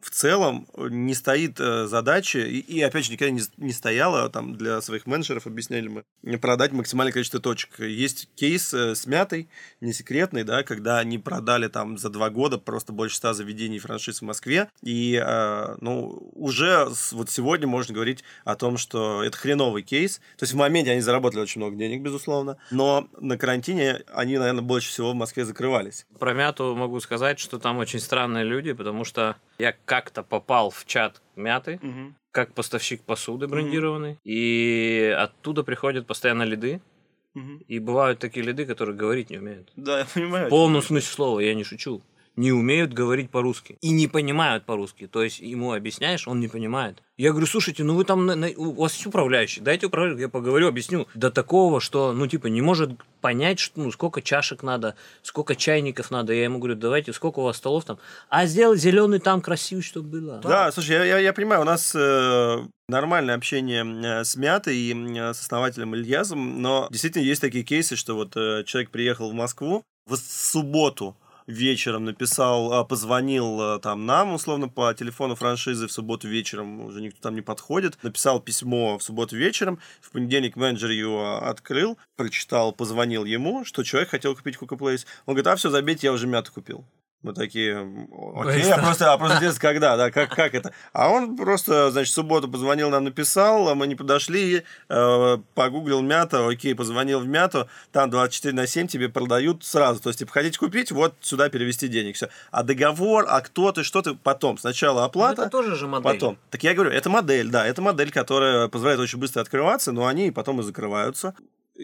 в целом не стоит э, задача, и, и опять же никогда не, не стояла, там для своих менеджеров объясняли мы, продать максимальное количество точек. Есть кейс э, с мятой, не секретный, да, когда они продали там за два года просто больше ста заведений франшиз в Москве, и ну, уже вот сегодня можно говорить о том, что это хреновый кейс, то есть в моменте они заработали очень много денег, безусловно, но на карантине они, наверное, больше всего в Москве закрывались. Про мяту могу сказать, что там очень странные люди, потому что я как-то попал в чат мяты, угу. как поставщик посуды брендированный, угу. и оттуда приходят постоянно лиды, Угу. И бывают такие лиды, которые говорить не умеют. Да, я понимаю. В полном смысле слова, я не шучу не умеют говорить по-русски и не понимают по-русски. То есть ему объясняешь, он не понимает. Я говорю, слушайте, ну вы там, на, на, у вас есть управляющий, дайте управляющий, я поговорю, объясню. До такого, что, ну типа, не может понять, что, ну, сколько чашек надо, сколько чайников надо. Я ему говорю, давайте, сколько у вас столов там. А сделать зеленый там красиво, чтобы было. Да, да слушай, я, я, я понимаю, у нас э, нормальное общение э, с Мятой и э, с основателем Ильязом, но действительно есть такие кейсы, что вот э, человек приехал в Москву в субботу, вечером написал, а, позвонил а, там нам, условно, по телефону франшизы в субботу вечером, уже никто там не подходит, написал письмо в субботу вечером, в понедельник менеджер его открыл, прочитал, позвонил ему, что человек хотел купить Place. Он говорит, а все, забейте, я уже мяту купил. Мы такие, окей, а просто, а просто интересно, когда, да, как, как это? А он просто, значит, в субботу позвонил нам, написал, а мы не подошли, э, погуглил Мята, окей, позвонил в Мяту, там 24 на 7 тебе продают сразу. То есть, типа, хотите купить, вот сюда перевести денег, все. А договор, а кто ты, что ты, потом. Сначала оплата, это тоже же модель. потом. Так я говорю, это модель, да, это модель, которая позволяет очень быстро открываться, но они потом и закрываются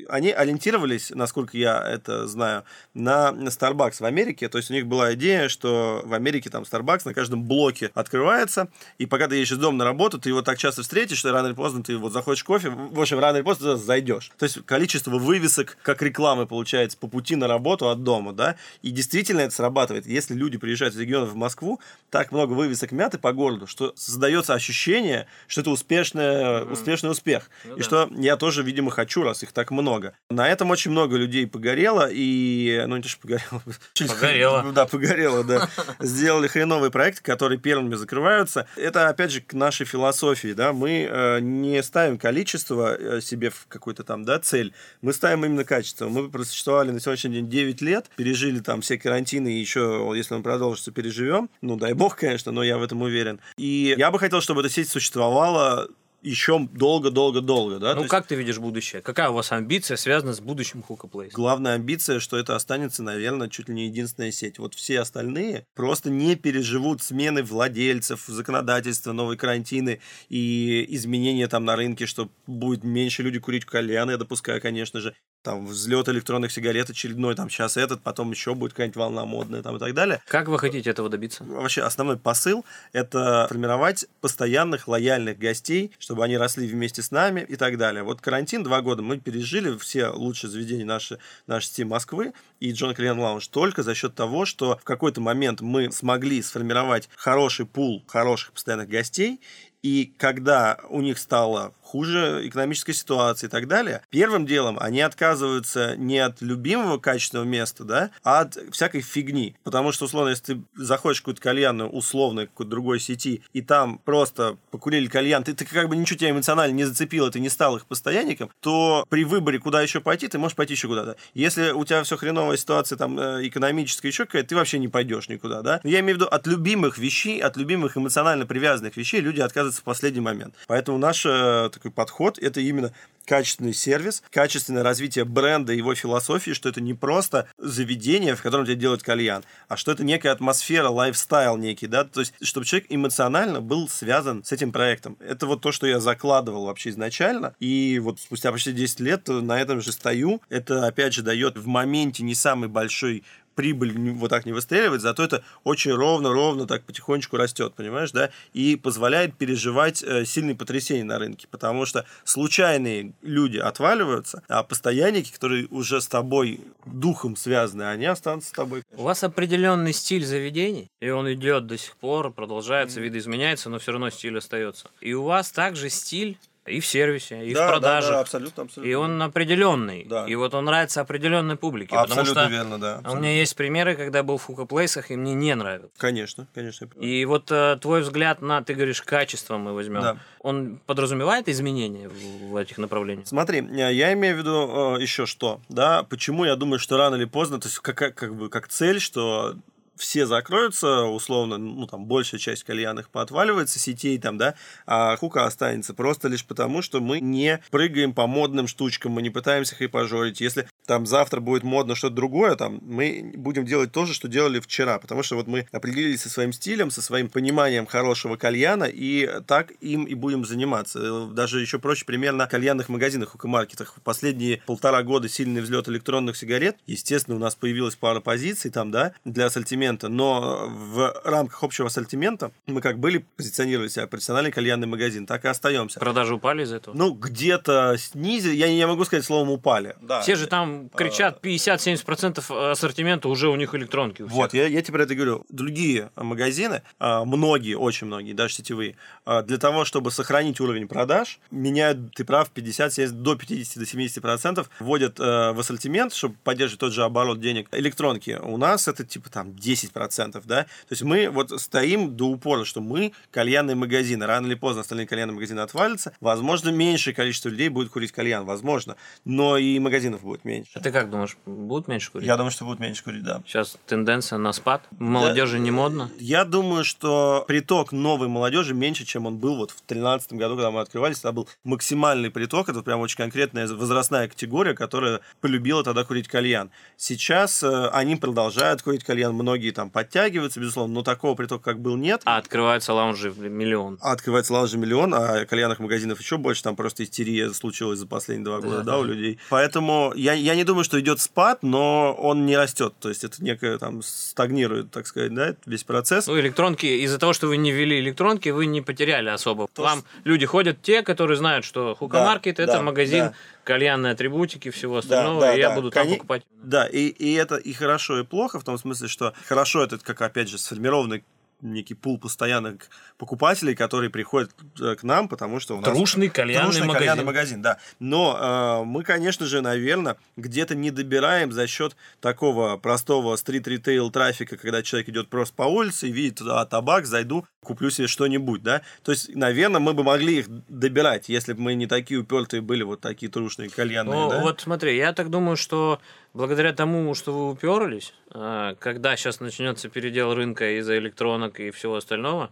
они ориентировались, насколько я это знаю, на Starbucks в Америке. То есть у них была идея, что в Америке там Starbucks на каждом блоке открывается, и пока ты едешь из дома на работу, ты его так часто встретишь, что рано или поздно ты вот заходишь кофе, в общем, рано или поздно ты зайдешь. То есть количество вывесок, как рекламы получается, по пути на работу от дома, да, и действительно это срабатывает. Если люди приезжают из регионов в Москву, так много вывесок мяты по городу, что создается ощущение, что это успешное, успешный успех. Ну, и да. что я тоже, видимо, хочу, раз их так много много. На этом очень много людей погорело, и... Ну, не то, что погорело. Погорело. Да, погорело, да. Сделали хреновые проекты, которые первыми закрываются. Это, опять же, к нашей философии, да. Мы э, не ставим количество э, себе в какую-то там, да, цель. Мы ставим именно качество. Мы просуществовали на сегодняшний день 9 лет, пережили там все карантины, и еще, если он продолжится, переживем. Ну, дай бог, конечно, но я в этом уверен. И я бы хотел, чтобы эта сеть существовала еще долго-долго-долго, да? Ну, как есть... ты видишь будущее? Какая у вас амбиция связана с будущим Hookah Place? Главная амбиция, что это останется, наверное, чуть ли не единственная сеть. Вот все остальные просто не переживут смены владельцев, законодательства, новые карантины и изменения там на рынке, что будет меньше люди курить кальяны, я допускаю, конечно же там взлет электронных сигарет очередной, там сейчас этот, потом еще будет какая-нибудь волна модная там и так далее. Как вы хотите этого добиться? Вообще основной посыл – это формировать постоянных лояльных гостей, чтобы они росли вместе с нами и так далее. Вот карантин два года мы пережили, все лучшие заведения наши, нашей сети Москвы и Джон Кальян Лаунж только за счет того, что в какой-то момент мы смогли сформировать хороший пул хороших постоянных гостей, и когда у них стало хуже экономической ситуации и так далее, первым делом они отказываются не от любимого качественного места, да, а от всякой фигни. Потому что, условно, если ты заходишь в какую-то кальянную, условно, какой-то другой сети, и там просто покурили кальян, ты, ты как бы ничего тебя эмоционально не зацепило, ты не стал их постоянником, то при выборе, куда еще пойти, ты можешь пойти еще куда-то. Если у тебя все хреновая ситуация там э, экономическая, еще какая-то, ты вообще не пойдешь никуда, да. Но я имею в виду, от любимых вещей, от любимых эмоционально привязанных вещей люди отказываются в последний момент. Поэтому наш э, такой подход это именно качественный сервис, качественное развитие бренда, его философии, что это не просто заведение, в котором тебе делают кальян, а что это некая атмосфера, лайфстайл некий, да, то есть, чтобы человек эмоционально был связан с этим проектом. Это вот то, что я закладывал вообще изначально, и вот спустя почти 10 лет на этом же стою. Это, опять же, дает в моменте не самый большой прибыль вот так не выстреливает, зато это очень ровно-ровно так потихонечку растет, понимаешь, да, и позволяет переживать э, сильные потрясения на рынке, потому что случайные люди отваливаются, а постоянники, которые уже с тобой духом связаны, они останутся с тобой. У вас определенный стиль заведений, и он идет до сих пор, продолжается, видоизменяется, но все равно стиль остается. И у вас также стиль и в сервисе, и да, в продаже. Да, да, абсолютно, абсолютно. И он определенный. Да. И вот он нравится определенной публике. Абсолютно потому что верно, да. Абсолютно. У меня есть примеры, когда я был в фукоплейсах, и мне не нравится. Конечно, конечно. И вот э, твой взгляд на, ты говоришь, качество мы возьмем. Да. Он подразумевает изменения в, в этих направлениях? Смотри, э, я имею в виду э, еще что, да, почему я думаю, что рано или поздно, то есть как, как бы как цель, что все закроются, условно, ну, там, большая часть кальянных поотваливается, сетей там, да, а хука останется просто лишь потому, что мы не прыгаем по модным штучкам, мы не пытаемся их пожорить. Если там завтра будет модно что-то другое, там, мы будем делать то же, что делали вчера, потому что вот мы определились со своим стилем, со своим пониманием хорошего кальяна, и так им и будем заниматься. Даже еще проще пример на кальянных магазинах, хука-маркетах. В последние полтора года сильный взлет электронных сигарет. Естественно, у нас появилась пара позиций там, да, для ассортимента ассортимента, но в рамках общего ассортимента мы как были позиционировали себя профессиональный кальянный магазин, так и остаемся. Продажи упали из этого? Ну, где-то снизили, я не могу сказать словом упали. Да. Все же там кричат 50-70% ассортимента уже у них электронки. У вот, я, я тебе про это говорю. Другие магазины, а, многие, очень многие, даже сетевые, а, для того, чтобы сохранить уровень продаж, меняют, ты прав, 50, 70, до 50-70% вводят э, в ассортимент, чтобы поддерживать тот же оборот денег электронки. У нас это типа там 10 10%, да? То есть мы вот стоим до упора, что мы кальянные магазины. Рано или поздно остальные кальянные магазины отвалятся. Возможно, меньшее количество людей будет курить кальян, возможно. Но и магазинов будет меньше. А ты как думаешь, будут меньше курить? Я думаю, что будут меньше курить, да. Сейчас тенденция на спад. Молодежи да, не модно. Я думаю, что приток новой молодежи меньше, чем он был вот в 2013 году, когда мы открывались. Тогда был максимальный приток. Это прям очень конкретная возрастная категория, которая полюбила тогда курить кальян. Сейчас э, они продолжают курить кальян. Многие там подтягиваются, безусловно, но такого притока, как был, нет. А открываются лаунжи миллион. А открывается лаунжи миллион, а кальянных магазинов еще больше. Там просто истерия случилась за последние два года, да, да, да у людей. Поэтому я, я не думаю, что идет спад, но он не растет. То есть это некое там стагнирует, так сказать, да, весь процесс. Ну, электронки, из-за того, что вы не ввели электронки, вы не потеряли особо. То Вам люди ходят те, которые знают, что хукамаркет да, это да, магазин да. Кальянной атрибутики, всего остального, да, да, и я да. буду там Кони... покупать. Да, и, и это и хорошо, и плохо, в том смысле, что хорошо это как, опять же, сформированный некий пул постоянных покупателей, которые приходят э, к нам, потому что у нас... Трушный кальянный трушный магазин. кальянный магазин, да. Но э, мы, конечно же, наверное, где-то не добираем за счет такого простого стрит-ритейл трафика, когда человек идет просто по улице и видит а, табак, зайду, куплю себе что-нибудь, да. То есть, наверное, мы бы могли их добирать, если бы мы не такие упертые были, вот такие трушные кальянные, ну, да? вот смотри, я так думаю, что благодаря тому, что вы уперлись, а, когда сейчас начнется передел рынка из-за электронок и всего остального,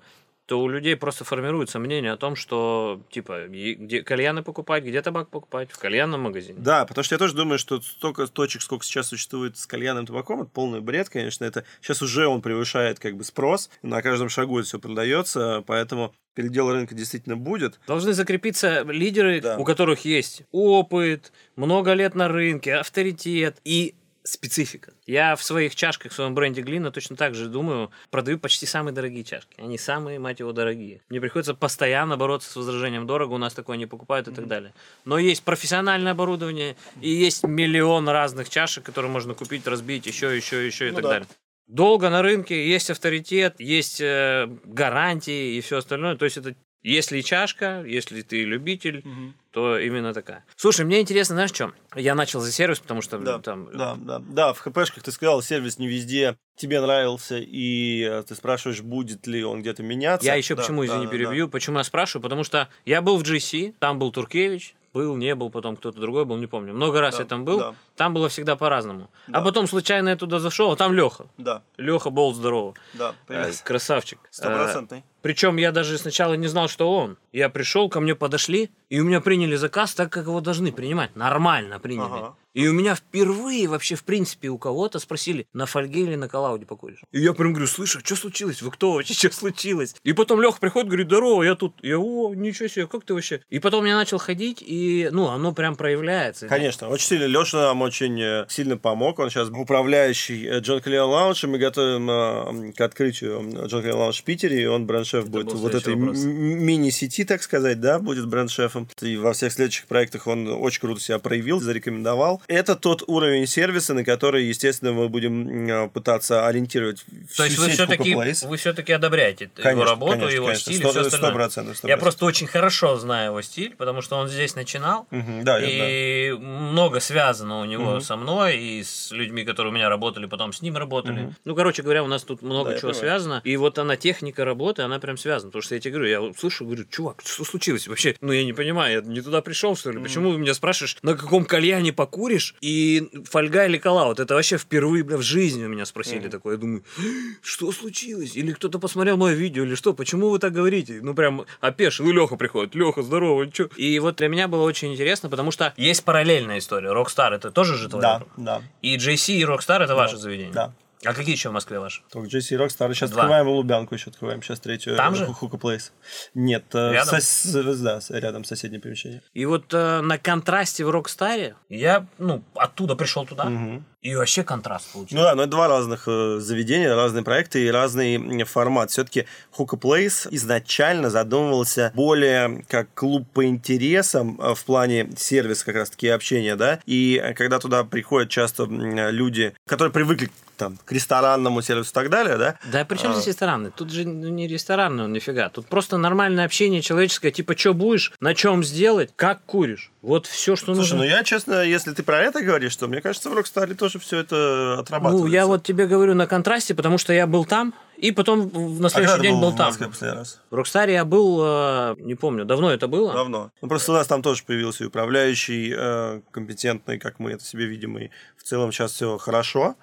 то у людей просто формируется мнение о том, что, типа, где кальяны покупать, где табак покупать, в кальянном магазине. Да, потому что я тоже думаю, что столько точек, сколько сейчас существует с кальянным табаком, это полный бред, конечно. Это сейчас уже он превышает как бы спрос, на каждом шагу это все продается, поэтому передел рынка действительно будет. Должны закрепиться лидеры, да. у которых есть опыт, много лет на рынке, авторитет и специфика. Я в своих чашках, в своем бренде Глина точно так же думаю, продаю почти самые дорогие чашки. Они самые, мать его, дорогие. Мне приходится постоянно бороться с возражением дорого, у нас такое не покупают и mm-hmm. так далее. Но есть профессиональное оборудование и есть миллион разных чашек, которые можно купить, разбить, еще, еще, еще и ну так да. далее. Долго на рынке, есть авторитет, есть э, гарантии и все остальное. То есть это если чашка, если ты любитель, угу. то именно такая. Слушай, мне интересно, знаешь, что? Я начал за сервис, потому что да, там... Да, да, да, в ХПшках ты сказал, сервис не везде тебе нравился, и э, ты спрашиваешь, будет ли он где-то меняться. Я еще да, почему, извини, да, перебью, да. почему я спрашиваю, потому что я был в GC, там был Туркевич, был, не был, потом кто-то другой был, не помню. Много раз да, я там был, да. Там было всегда по-разному. А да. А потом случайно я туда зашел, а там Леха. Да. Леха Болт здорово. Да, привет. Э, красавчик. Стопроцентный. Причем я даже сначала не знал, что он. Я пришел, ко мне подошли, и у меня приняли заказ так, как его должны принимать. Нормально приняли. Ага. И у меня впервые вообще, в принципе, у кого-то спросили, на фольге или на коллауде покуришь. И я прям говорю, слышь, а что случилось? Вы кто вообще? Что случилось? И потом Леха приходит, говорит, здорово, я тут. Я, о, ничего себе, как ты вообще? И потом я начал ходить, и, ну, оно прям проявляется. Конечно, очень сильно. Леша очень э, сильно помог. Он сейчас управляющий э, Джон Клеон Лаунж, мы готовим э, к открытию Джон Клеон Лаунж в Питере, и он бренд-шеф будет вот этой мини-сети, так сказать, да, будет бренд-шефом. И во всех следующих проектах он очень круто себя проявил, зарекомендовал. Это тот уровень сервиса, на который, естественно, мы будем пытаться ориентировать То есть вы все-таки, вы все-таки одобряете конечно, его работу, конечно, его конечно. стиль 100%, и все остальное? 100%, 100%. Я просто очень хорошо знаю его стиль, потому что он здесь начинал, угу, да, и да. много связано у него угу. со мной и с людьми, которые у меня работали, потом с ним работали. Угу. Ну, короче говоря, у нас тут много да, чего связано, и вот она техника работы, она прям связана, потому что я тебе говорю, я слышу, говорю, чувак, что случилось вообще? Ну, я не понимаю, я не туда пришел, что ли? Угу. Почему вы меня спрашиваешь, на каком кальяне покурить? куришь, и фольга или коллаут. Это вообще впервые бля, в жизни у меня спросили mm-hmm. такое. Я думаю, что случилось? Или кто-то посмотрел мое видео, или что? Почему вы так говорите? Ну, прям опешил. И Леха приходит. Леха, здорово, чё? И вот для меня было очень интересно, потому что есть параллельная история. Rockstar это тоже же твой Да, да. И JC и Rockstar это да, ваше заведение? Да. А какие еще в Москве ваши? Только JC Rockstar. Сейчас Два. открываем Лубянку, еще открываем сейчас третью. Там же? Хука Плейс. Нет, э, рядом? Сос... да, рядом соседнее помещение. И вот э, на контрасте в Рокстаре я, ну, оттуда пришел туда. Угу. И вообще контраст получился. Ну да, но это два разных э, заведения, разные проекты и разный формат. Все-таки Hookah Place изначально задумывался более как клуб по интересам э, в плане сервиса как раз-таки общения, да. И когда туда приходят часто люди, которые привыкли там, к ресторанному сервису и так далее, да? Да при чем А. здесь рестораны? Тут же не ресторанный он, нифига. Тут просто нормальное общение человеческое, типа, что будешь, на чем сделать, как куришь. Вот все, что Слушай, нужно. ну я, честно, если ты про это говоришь, то мне кажется, в Рокстаре тоже все это отрабатывается. Ну, я вот тебе говорю на контрасте, потому что я был там, и потом в- на А когда следующий день был был в там. Москве последний раз? В Рокстаре я был, э, не помню, давно это было? Давно. Ну, просто у нас там тоже появился и управляющий, э, компетентный, как мы это себе видим, и в целом сейчас все хорошо.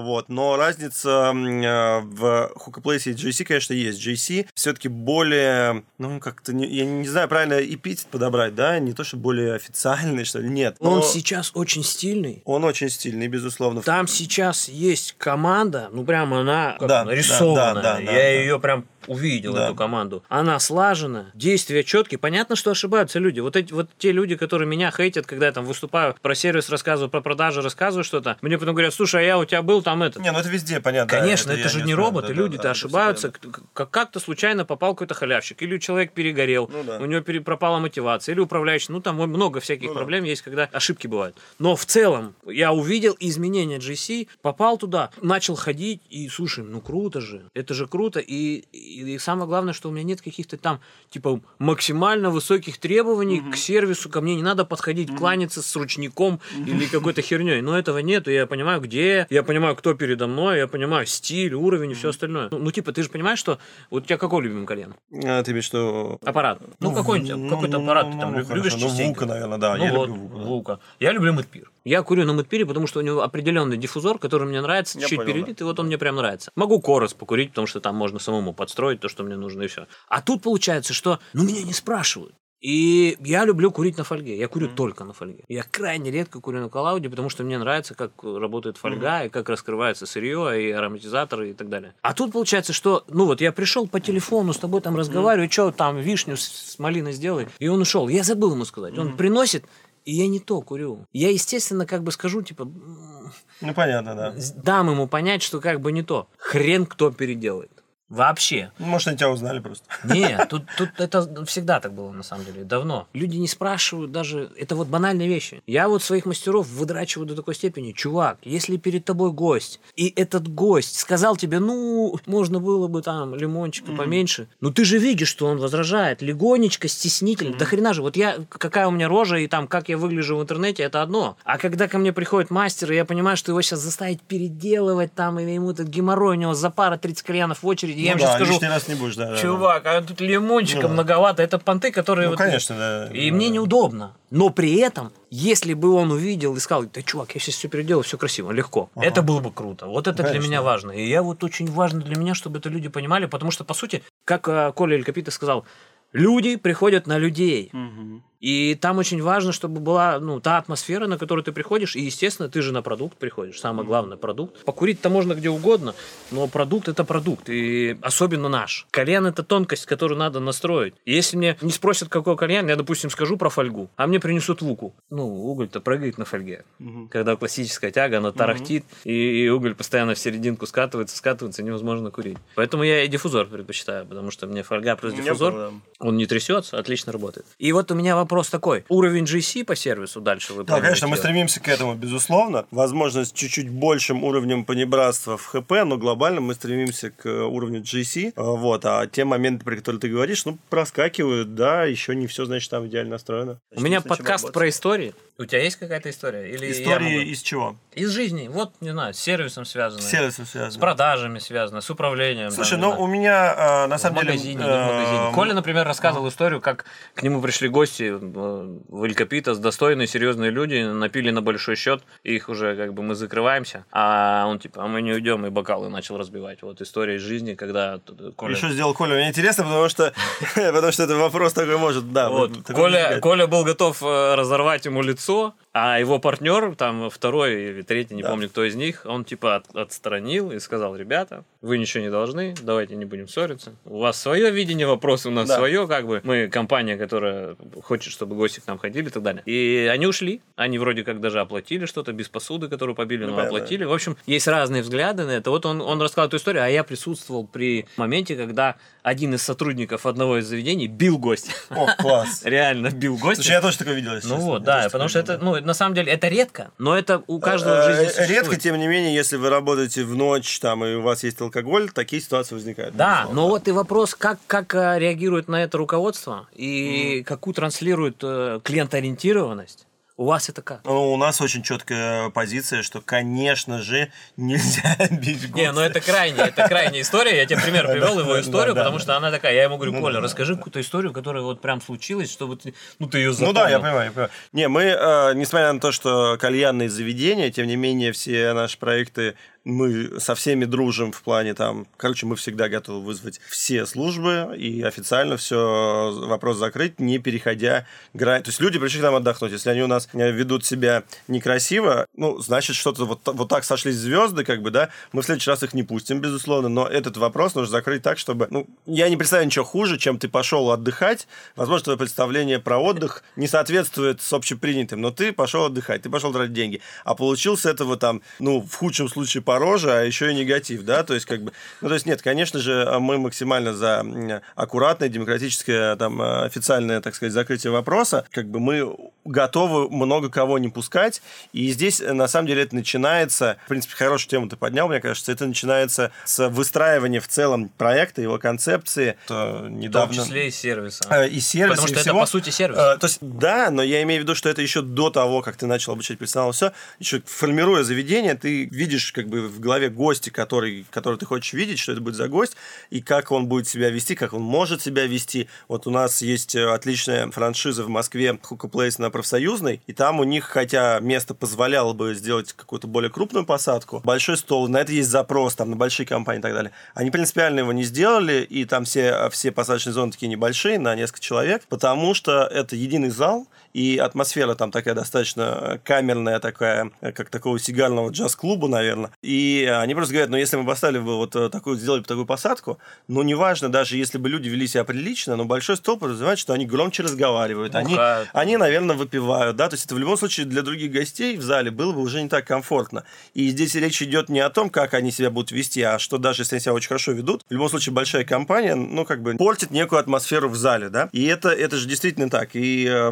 Вот. Но разница э, в Hookah и JC, конечно, есть. JC все-таки более, ну, как-то, я не знаю, правильно эпитет подобрать, да, не то, что более официальный, что ли, нет. Он но сейчас очень стильный. он очень стильный, безусловно. Там сейчас есть команда, ну прям она как Да, нарисованная. да, да, да, я да, да. ее прям увидел, Да. эту команду. Она слажена, действия четкие. Понятно, что ошибаются люди. Вот эти вот те люди, которые меня хейтят, когда я там выступаю, про сервис рассказываю, про продажи рассказываю что-то, мне потом говорят, слушай, а я у тебя был там этот. Не, ну это везде, понятно. да, Конечно, это, я же не знаю, роботы, да, да, люди-то да, ошибаются. постоянно. К- Как-то случайно попал какой-то халявщик, или человек перегорел, Ну да. у него пере- пропала мотивация, или управляющий. Ну, там много всяких Ну да. проблем есть, когда ошибки бывают. Но в целом я увидел изменения GC, попал туда, начал ходить, и слушай, ну круто же, это же круто. И, и, и самое главное, что у меня нет каких-то там, типа, максимально высоких требований к сервису, ко мне не надо подходить, кланяться с ручником или какой-то херней. Но этого нету, я понимаю, где, я понимаю, кто передо мной, я понимаю стиль, уровень и все остальное. Ну, ну, типа, ты же понимаешь, что вот у тебя какой любимый кальян? А, ты имеешь в виду... Аппарат. Ну, какой-нибудь, ну, какой-то ну, аппарат ну, ты там ну, люб- хорошо. любишь Ну, частенько? Вулка, наверное, да, Ну я вот, люблю Вулку, да. Вулка. Я люблю Мэтпир. Я курю на Мэтпире, потому что у него определенный диффузор, который мне нравится, Я чуть понял, перелит, и вот он мне прям нравится. Могу корос покурить, потому что там можно самому подстроить то, что мне нужно, и все. А тут получается, что ну меня не спрашивают. И я люблю курить на фольге. Я курю только на фольге. Я крайне редко курю на коллауде, потому что мне нравится, как работает фольга, и как раскрывается сырье, и ароматизаторы, и так далее. А тут получается, что, ну вот я пришел по телефону, с тобой там разговариваю, что там, вишню с, с малиной сделай. И он ушел. Я забыл ему сказать. Он приносит, и я не то курю. Я, естественно, как бы скажу, типа, Ну, понятно, да. дам ему понять, что как бы не то. Хрен кто переделает. Вообще. Ну, Может, они тебя узнали просто. Нет, тут, тут это всегда так было, на самом деле, давно. Люди не спрашивают даже, это вот банальные вещи. Я вот своих мастеров выдрачиваю до такой степени. Чувак, если перед тобой гость, и этот гость сказал тебе, ну, можно было бы там лимончика поменьше, ну ты же видишь, что он возражает, легонечко, стеснительно, да хрена же, вот я, какая у меня рожа, и там, как я выгляжу в интернете, это одно. А когда ко мне приходит мастер, и я понимаю, что его сейчас заставить переделывать там, и ему этот геморрой, у него за пара 30 кальянов в очереди, я Ну им сейчас да, скажу, раз не будешь, да. да, да. Чувак, а тут лимончика Ну да. многовато. Это понты, которые... Ну, вот- конечно, да. И Да. мне неудобно. Но при этом, если бы он увидел и сказал, да, чувак, я сейчас все переделаю, все красиво, легко. Ага. Это было бы круто. Вот это для Конечно. меня важно. И я вот очень важно для меня, чтобы это люди понимали, потому что, по сути, как э, Коля Элькапита сказал, люди приходят на людей. Мгм. И там очень важно, чтобы была ну, та атмосфера, на которую ты приходишь. И, естественно, ты же на продукт приходишь. Самое главное продукт. Покурить-то можно где угодно, но продукт это продукт. И особенно наш. Кальян это тонкость, которую надо настроить. И Если мне не спросят, какой кальян, я, допустим, скажу про фольгу, а мне принесут вуку. Ну, уголь-то прыгает на фольге. Мгм. Когда классическая тяга, она тарахтит, и, и уголь постоянно в серединку скатывается, скатывается, невозможно курить. Поэтому я и диффузор предпочитаю, потому что мне фольга плюс диффузор, да. он не трясется, отлично работает. И вот у меня вопрос такой. Уровень GC по сервису дальше вы Да, конечно, мы стремимся к этому, безусловно. Возможно, с чуть-чуть большим уровнем понебратства в ХП, но глобально мы стремимся к уровню GC. А, Вот, а те моменты, про которые ты говоришь, ну, проскакивают, да, еще не все, значит, там идеально настроено. У меня Значит, подкаст про истории. У тебя есть какая-то история? Или я Истории могу? из чего? Из жизни. Вот, не знаю, с сервисом связанная. С сервисом С связано. продажами связано, с управлением. Слушай, там, ну у меня а, на в самом магазине, деле... не в магазине. а, Коля, например, рассказывал историю, как к нему пришли гости э, в Элькапитас, достойные, серьезные люди, напили на большой счет, их уже как бы мы закрываемся, а он типа, а мы не уйдем, и бокалы начал разбивать. Вот история из жизни, когда Коля... И что сделал Коля? Мне интересно, потому что, потому что это вопрос такой может, да. Вот, Коля. Коля был готов э, разорвать ему лицо, pessoa а его партнер, там второй или третий, не Да. помню кто из них, он типа от- отстранил и сказал, ребята, вы ничего не должны, давайте не будем ссориться. У вас свое видение вопроса, у нас Да. свое, как бы. Мы компания, которая хочет, чтобы гости к нам ходили и так далее. И они ушли, они вроде как даже оплатили что-то без посуды, которую побили, Ну, но понятно. оплатили. В общем, есть разные взгляды на это. Вот он, он рассказал эту историю, а я присутствовал при моменте, когда один из сотрудников одного из заведений бил гостя. О, класс. Реально бил гостя. Слушай, я тоже такое видел. Ну вот, да, потому что это, видел. На самом деле это редко, но это у каждого в жизни Э, существует. Редко, тем не менее, если вы работаете в ночь там и у вас есть алкоголь, такие ситуации возникают. Да, но вот и вопрос, как, как э, реагирует на это руководство и какую транслирует э, клиентоориентированность. У вас это как? Ну, у нас очень четкая позиция, что, конечно же, нельзя бить в Не, ну это крайняя, это крайняя история. Я тебе пример привел его историю, потому что она такая. Я ему говорю, Ну Коля, расскажи какую-то историю, которая вот прям случилась, чтобы ты, ну ты ее Ну запомнил. да, я понимаю, я понимаю. Не, мы, э, несмотря на то, что кальянные заведения, тем не менее, все наши проекты мы со всеми дружим в плане там, короче, мы всегда готовы вызвать все службы и официально все вопрос закрыть, не переходя грань. То есть люди пришли к нам отдохнуть. Если они у нас э, ведут себя некрасиво, ну, значит, что-то вот, вот так сошлись звезды, как бы, да, мы в следующий раз их не пустим, безусловно, но этот вопрос нужно закрыть так, чтобы, ну, я не представляю ничего хуже, чем ты пошел отдыхать, возможно, твое представление про отдых не соответствует с общепринятым, но ты пошел отдыхать, ты пошел тратить деньги, а получил с этого там, ну, в худшем случае по роже, а еще и негатив, да, то есть как бы, ну, то есть нет, конечно же, мы максимально за аккуратное, демократическое, там, э, официальное, так сказать, закрытие вопроса, как бы мы готовы много кого не пускать, и здесь, э, на самом деле, это начинается, в принципе, хорошую тему ты поднял, мне кажется, это начинается с выстраивания в целом проекта, его концепции. Это В том недавно... числе и сервиса. Э, И сервис, Потому и что это, всего. по сути, сервис. Э, То есть, да, но я имею в виду, что это еще до того, как ты начал обучать персонал, все, еще формируя заведение, ты видишь как бы в голове гости, который, который ты хочешь видеть, что это будет за гость, и как он будет себя вести, как он может себя вести. Вот у нас есть отличная франшиза в Москве Hookah Place на профсоюзной, и там у них, хотя место позволяло бы сделать какую-то более крупную посадку, большой стол, на это есть запрос, там, на большие компании и так далее. Они принципиально его не сделали, и там все, все посадочные зоны такие небольшие, на несколько человек, потому что это единый зал, и атмосфера там такая достаточно камерная, такая, э, как такого сигарного джаз-клуба, наверное. И они просто говорят, ну, если мы поставили бы вот э, такую, сделали бы такую посадку, ну, неважно, даже если бы люди вели себя прилично, но большой стол подразумевает, что они громче разговаривают, они, Бухают. они, наверное, выпивают, да, то есть это в любом случае для других гостей в зале было бы уже не так комфортно. И здесь речь идет не о том, как они себя будут вести, а что даже если они себя очень хорошо ведут, в любом случае большая компания, ну, как бы портит некую атмосферу в зале, да, и это, это же действительно так, и э,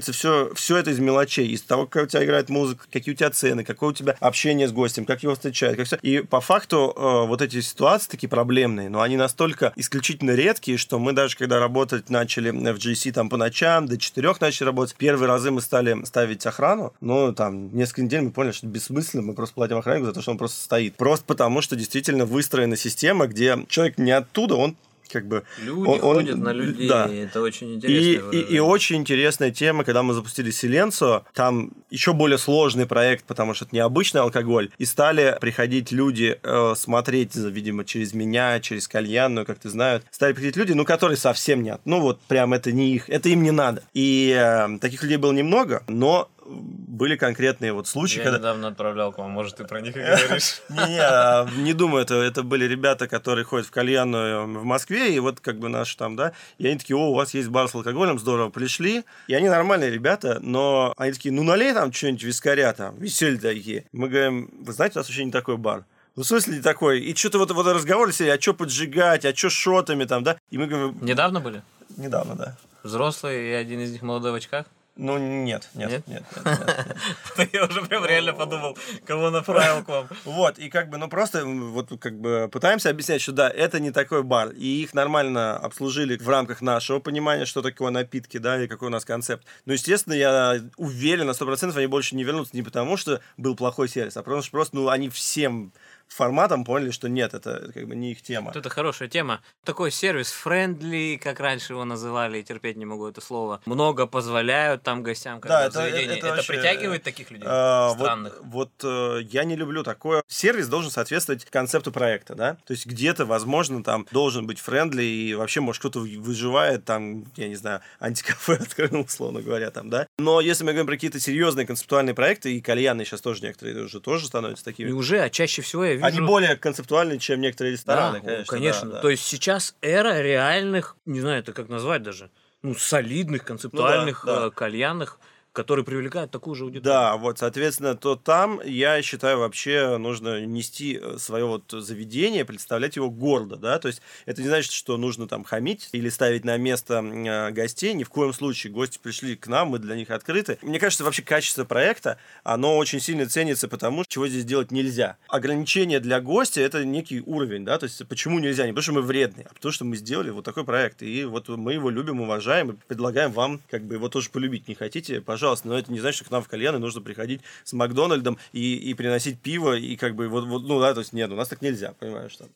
выстраивается все, все это из мелочей, из того, как у тебя играет музыка, какие у тебя цены, какое у тебя общение с гостем, как его встречают, как все. И по факту э, вот эти ситуации такие проблемные, но они настолько исключительно редкие, что мы даже когда работать начали в GC там по ночам, до четырех начали работать, первые разы мы стали ставить охрану, но там несколько недель мы поняли, что бессмысленно, мы просто платим охраннику за то, что он просто стоит. Просто потому, что действительно выстроена система, где человек не оттуда, он как бы... Люди он- он- ходят на людей, да. это очень И, интересно. и, и очень интересная тема, когда мы запустили Силенцо, там еще более сложный проект, потому что это необычный алкоголь, и стали приходить люди э, смотреть, видимо, через меня, через кальянную, как ты знают, стали приходить люди, ну, которые совсем нет, ну, вот прям это не их, это им не надо. И э, таких людей было немного, но были конкретные вот случаи, Я когда... недавно отправлял к вам, может, ты про них и говоришь. Не, а, не думаю, это, это были ребята, которые ходят в кальянную в Москве, и вот как бы наши там, да, и они такие, о, у вас есть бар с алкоголем, здорово, пришли, и они нормальные ребята, но они такие, ну налей там что-нибудь вискаря там, веселье такие. Мы говорим, вы знаете, у нас вообще не такой бар. Ну, в смысле не такой? И что-то вот, вот разговор сели, а что поджигать, а что шотами там, да? И мы говорим, Недавно были? недавно, да. Взрослый и один из них молодой в очках? Ну, нет, нет, Нет? нет, нет, нет, нет. Я уже прям реально подумал, кого направил к вам. Вот, и как бы, ну просто вот как бы пытаемся объяснять, что да, это не такой бар, и их нормально обслужили в рамках нашего понимания, что такое напитки, да, и какой у нас концепт. Но, естественно, я уверен на 100% они больше не вернутся не потому, что был плохой сервис, а потому что просто, ну, они всем форматом поняли, что нет, это как бы не их тема. Вот это хорошая тема. Такой сервис френдли, как раньше его называли, терпеть не могу это слово. Много позволяют там гостям, когда в это- заведении. это Это, вообще, притягивает таких людей? А, вот- Странных. Вот, э, я не люблю такое. Сервис должен соответствовать концепту проекта, да? То есть где-то, возможно, там должен быть френдли, и вообще, может, кто-то выживает, там, я не знаю, антикафе открыл, условно говоря, там, да? Но если мы говорим про какие-то серьезные концептуальные проекты, и кальянные сейчас тоже некоторые уже тоже становятся И такими, уже, а чаще всего я вижу... они более концептуальные, чем некоторые рестораны, Да, конечно. конечно. да, да. То есть сейчас эра реальных, не знаю, это как назвать даже, ну, солидных, концептуальных, Ну да, да. э, кальянных. Который привлекает такую же аудиторию. Да, вот, соответственно, то там, я считаю, вообще нужно нести э, свое вот заведение, представлять его гордо, да, то есть это не значит, что нужно там хамить или ставить на место э, гостей, ни в коем случае. Гости пришли к нам, мы для них открыты. Мне кажется, вообще качество проекта, оно очень сильно ценится потому, чего здесь делать нельзя. Ограничение для гостя – это некий уровень, да, то есть почему нельзя? Не потому, что мы вредные, а потому, что мы сделали вот такой проект, и вот мы его любим, уважаем, и предлагаем вам как бы его тоже полюбить. Не хотите? Пожалуйста. Но это не значит, что к нам в кальяны нужно приходить с Макдональдом и, и приносить пиво, и как бы вот, вот, ну да, то есть нет, у нас так нельзя, понимаешь, там.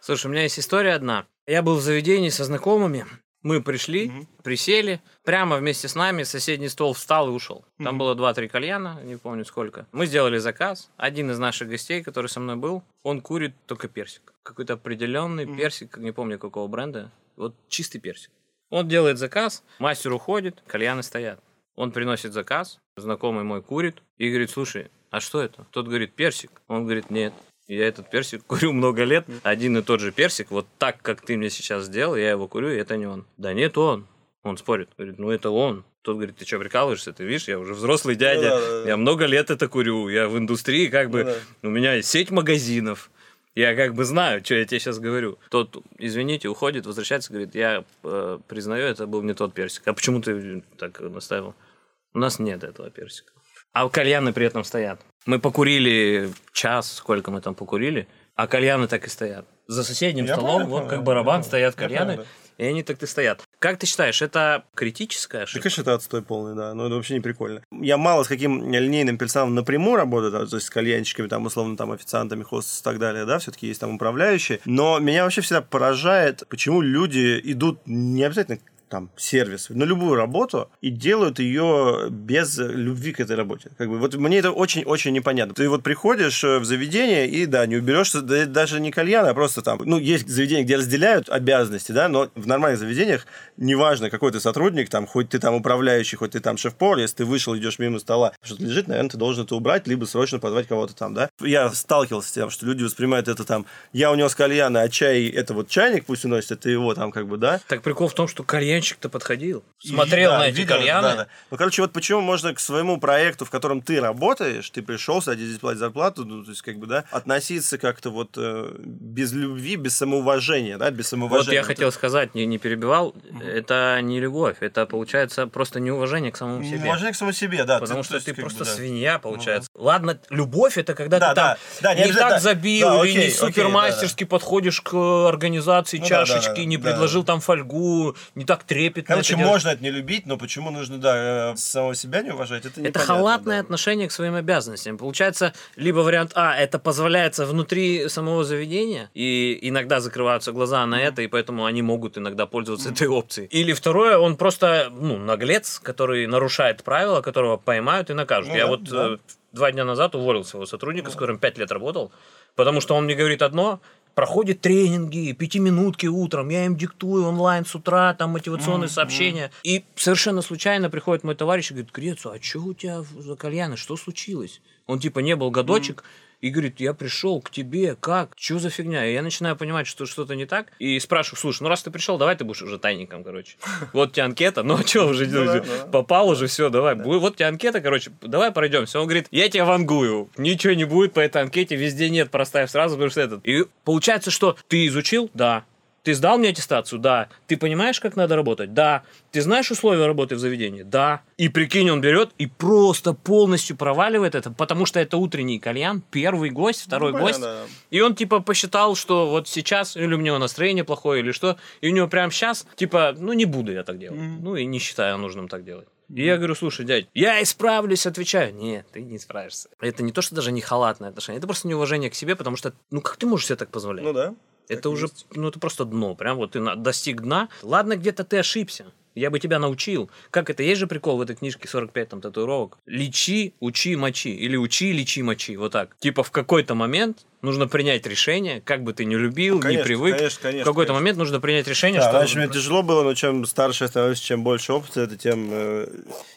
Слушай, у меня есть история одна. Я был в заведении со знакомыми, мы пришли, угу. присели, прямо вместе с нами соседний стол встал и ушел. Там угу. было два-три кальяна, не помню сколько. Мы сделали заказ. Один из наших гостей, который со мной был, он курит только персик. Какой-то определенный угу. персик, не помню какого бренда. Вот чистый персик. Он делает заказ, мастер уходит, кальяны стоят. Он приносит заказ, знакомый мой курит и говорит, слушай, а что это? Тот говорит, персик. Он говорит, нет, я этот персик курю много лет. Один и тот же персик, вот так, как ты мне сейчас сделал, я его курю, и это не он. Да нет, он. Он спорит. Говорит, ну это он. Тот говорит, ты что, прикалываешься? Ты видишь, я уже взрослый дядя, ну, да, да, да. я много лет это курю, я в индустрии, как бы, ну, да. у меня есть сеть магазинов, я как бы знаю, что я тебе сейчас говорю. Тот, извините, уходит, возвращается, говорит, я э, признаю, это был не тот персик. А почему ты так наставил? У нас нет этого персика. А кальяны при этом стоят. Мы покурили час, сколько мы там покурили, а кальяны так и стоят. За соседним я столом, понял, вот как барабан, стоят кальяны, понял, да. и они так и стоят. Как ты считаешь, это критическая ошибка? Да, конечно, это отстой полный, да. Но это вообще не прикольно. Я мало с каким линейным персоналом напрямую работаю, то есть с кальянщиками, там, условно, там, официантами, хостес и так далее, да, все-таки есть там управляющие. Но меня вообще всегда поражает, почему люди идут не обязательно там сервис, на любую работу и делают ее без любви к этой работе. Как бы вот мне это очень-очень непонятно. Ты вот приходишь э, в заведение и да, не уберешься, да, даже не кальян, а просто там, ну, есть заведения, где разделяют обязанности, да, но в нормальных заведениях неважно, какой ты сотрудник, там, хоть ты там управляющий, хоть ты там шеф-повар, если ты вышел, идешь мимо стола, что-то лежит, наверное, ты должен это убрать, либо срочно позвать кого-то там, да. Я сталкивался с тем, что люди воспринимают это там, я унес кальяна, а чай, это вот чайник пусть уносит, это его там как бы, да. Так прикол в том, что кальян кальянщик-то подходил, смотрел да, на эти видел, кальяны. Да, да. Ну, короче, вот почему можно к своему проекту, в котором ты работаешь, ты пришел, кстати, здесь платить зарплату, ну, то есть, как бы, да, относиться как-то вот э, без любви, без самоуважения, да, без самоуважения. Вот я хотел сказать, не, не перебивал, угу. это не любовь, это, получается, просто неуважение к самому себе. Неуважение к самому себе, да. Потому ты, что ты просто бы, да. свинья, получается. Угу. Ладно, любовь это когда да, ты да, там да, не, не так да, забил да, или окей, не супермастерски окей, да, подходишь к организации ну, чашечки, да, да, да, не да, предложил да. там фольгу, не так трепетно Короче, это можно это не любить, но почему нужно, да, э, самого себя не уважать, это Это халатное да. отношение к своим обязанностям. Получается, либо вариант А, это позволяется внутри самого заведения, и иногда закрываются глаза на это, и поэтому они могут иногда пользоваться этой опцией. Или второе, он просто, ну, наглец, который нарушает правила, которого поймают и накажут. Ну, Я да, вот да. Э, два дня назад уволил своего сотрудника, mm-hmm. с которым пять лет работал, потому что он мне говорит одно, проходят тренинги, пятиминутки утром, я им диктую онлайн с утра, там мотивационные mm-hmm. сообщения. И совершенно случайно приходит мой товарищ и говорит, Грецу, а что у тебя за кальяны, что случилось? Он типа не был годочек, mm-hmm и говорит, я пришел к тебе, как, что за фигня? И я начинаю понимать, что что-то не так, и спрашиваю, слушай, ну раз ты пришел, давай ты будешь уже тайником, короче. Вот тебе анкета, ну а что уже, ну попал уже, все, давай. Вот тебе анкета, короче, давай пройдемся. Он говорит, я тебя вангую, ничего не будет по этой анкете, везде нет, проставь сразу, потому что этот. И получается, что ты изучил? Да. Ты сдал мне аттестацию? Да. Ты понимаешь, как надо работать? Да. Ты знаешь условия работы в заведении? Да. И прикинь, он берет и просто полностью проваливает это, потому что это утренний кальян, первый гость, второй ну, гость. Да. И он типа посчитал, что вот сейчас, или у него настроение плохое, или что, и у него прямо сейчас, типа, ну не буду я так делать. Mm-hmm. Ну и не считаю нужным так делать. И я говорю, слушай, дядь, я исправлюсь, отвечаю. Нет, ты не справишься. Это не то, что даже не халатное отношение, это просто неуважение к себе, потому что, ну как ты можешь себе так позволять? Ну да. Это уже, есть. ну это просто дно, прям вот ты достиг дна. Ладно, где-то ты ошибся, я бы тебя научил. Как это? Есть же прикол в этой книжке 45 там татуировок. Лечи, учи, мочи. Или учи, лечи, мочи. Вот так. Типа в какой-то момент нужно принять решение, как бы ты не любил, ну, конечно, не привык. Конечно, конечно, в какой-то конечно. момент нужно принять решение, да, что... Раньше мне тяжело было, но чем старше становишься, чем больше опыта, это тем э,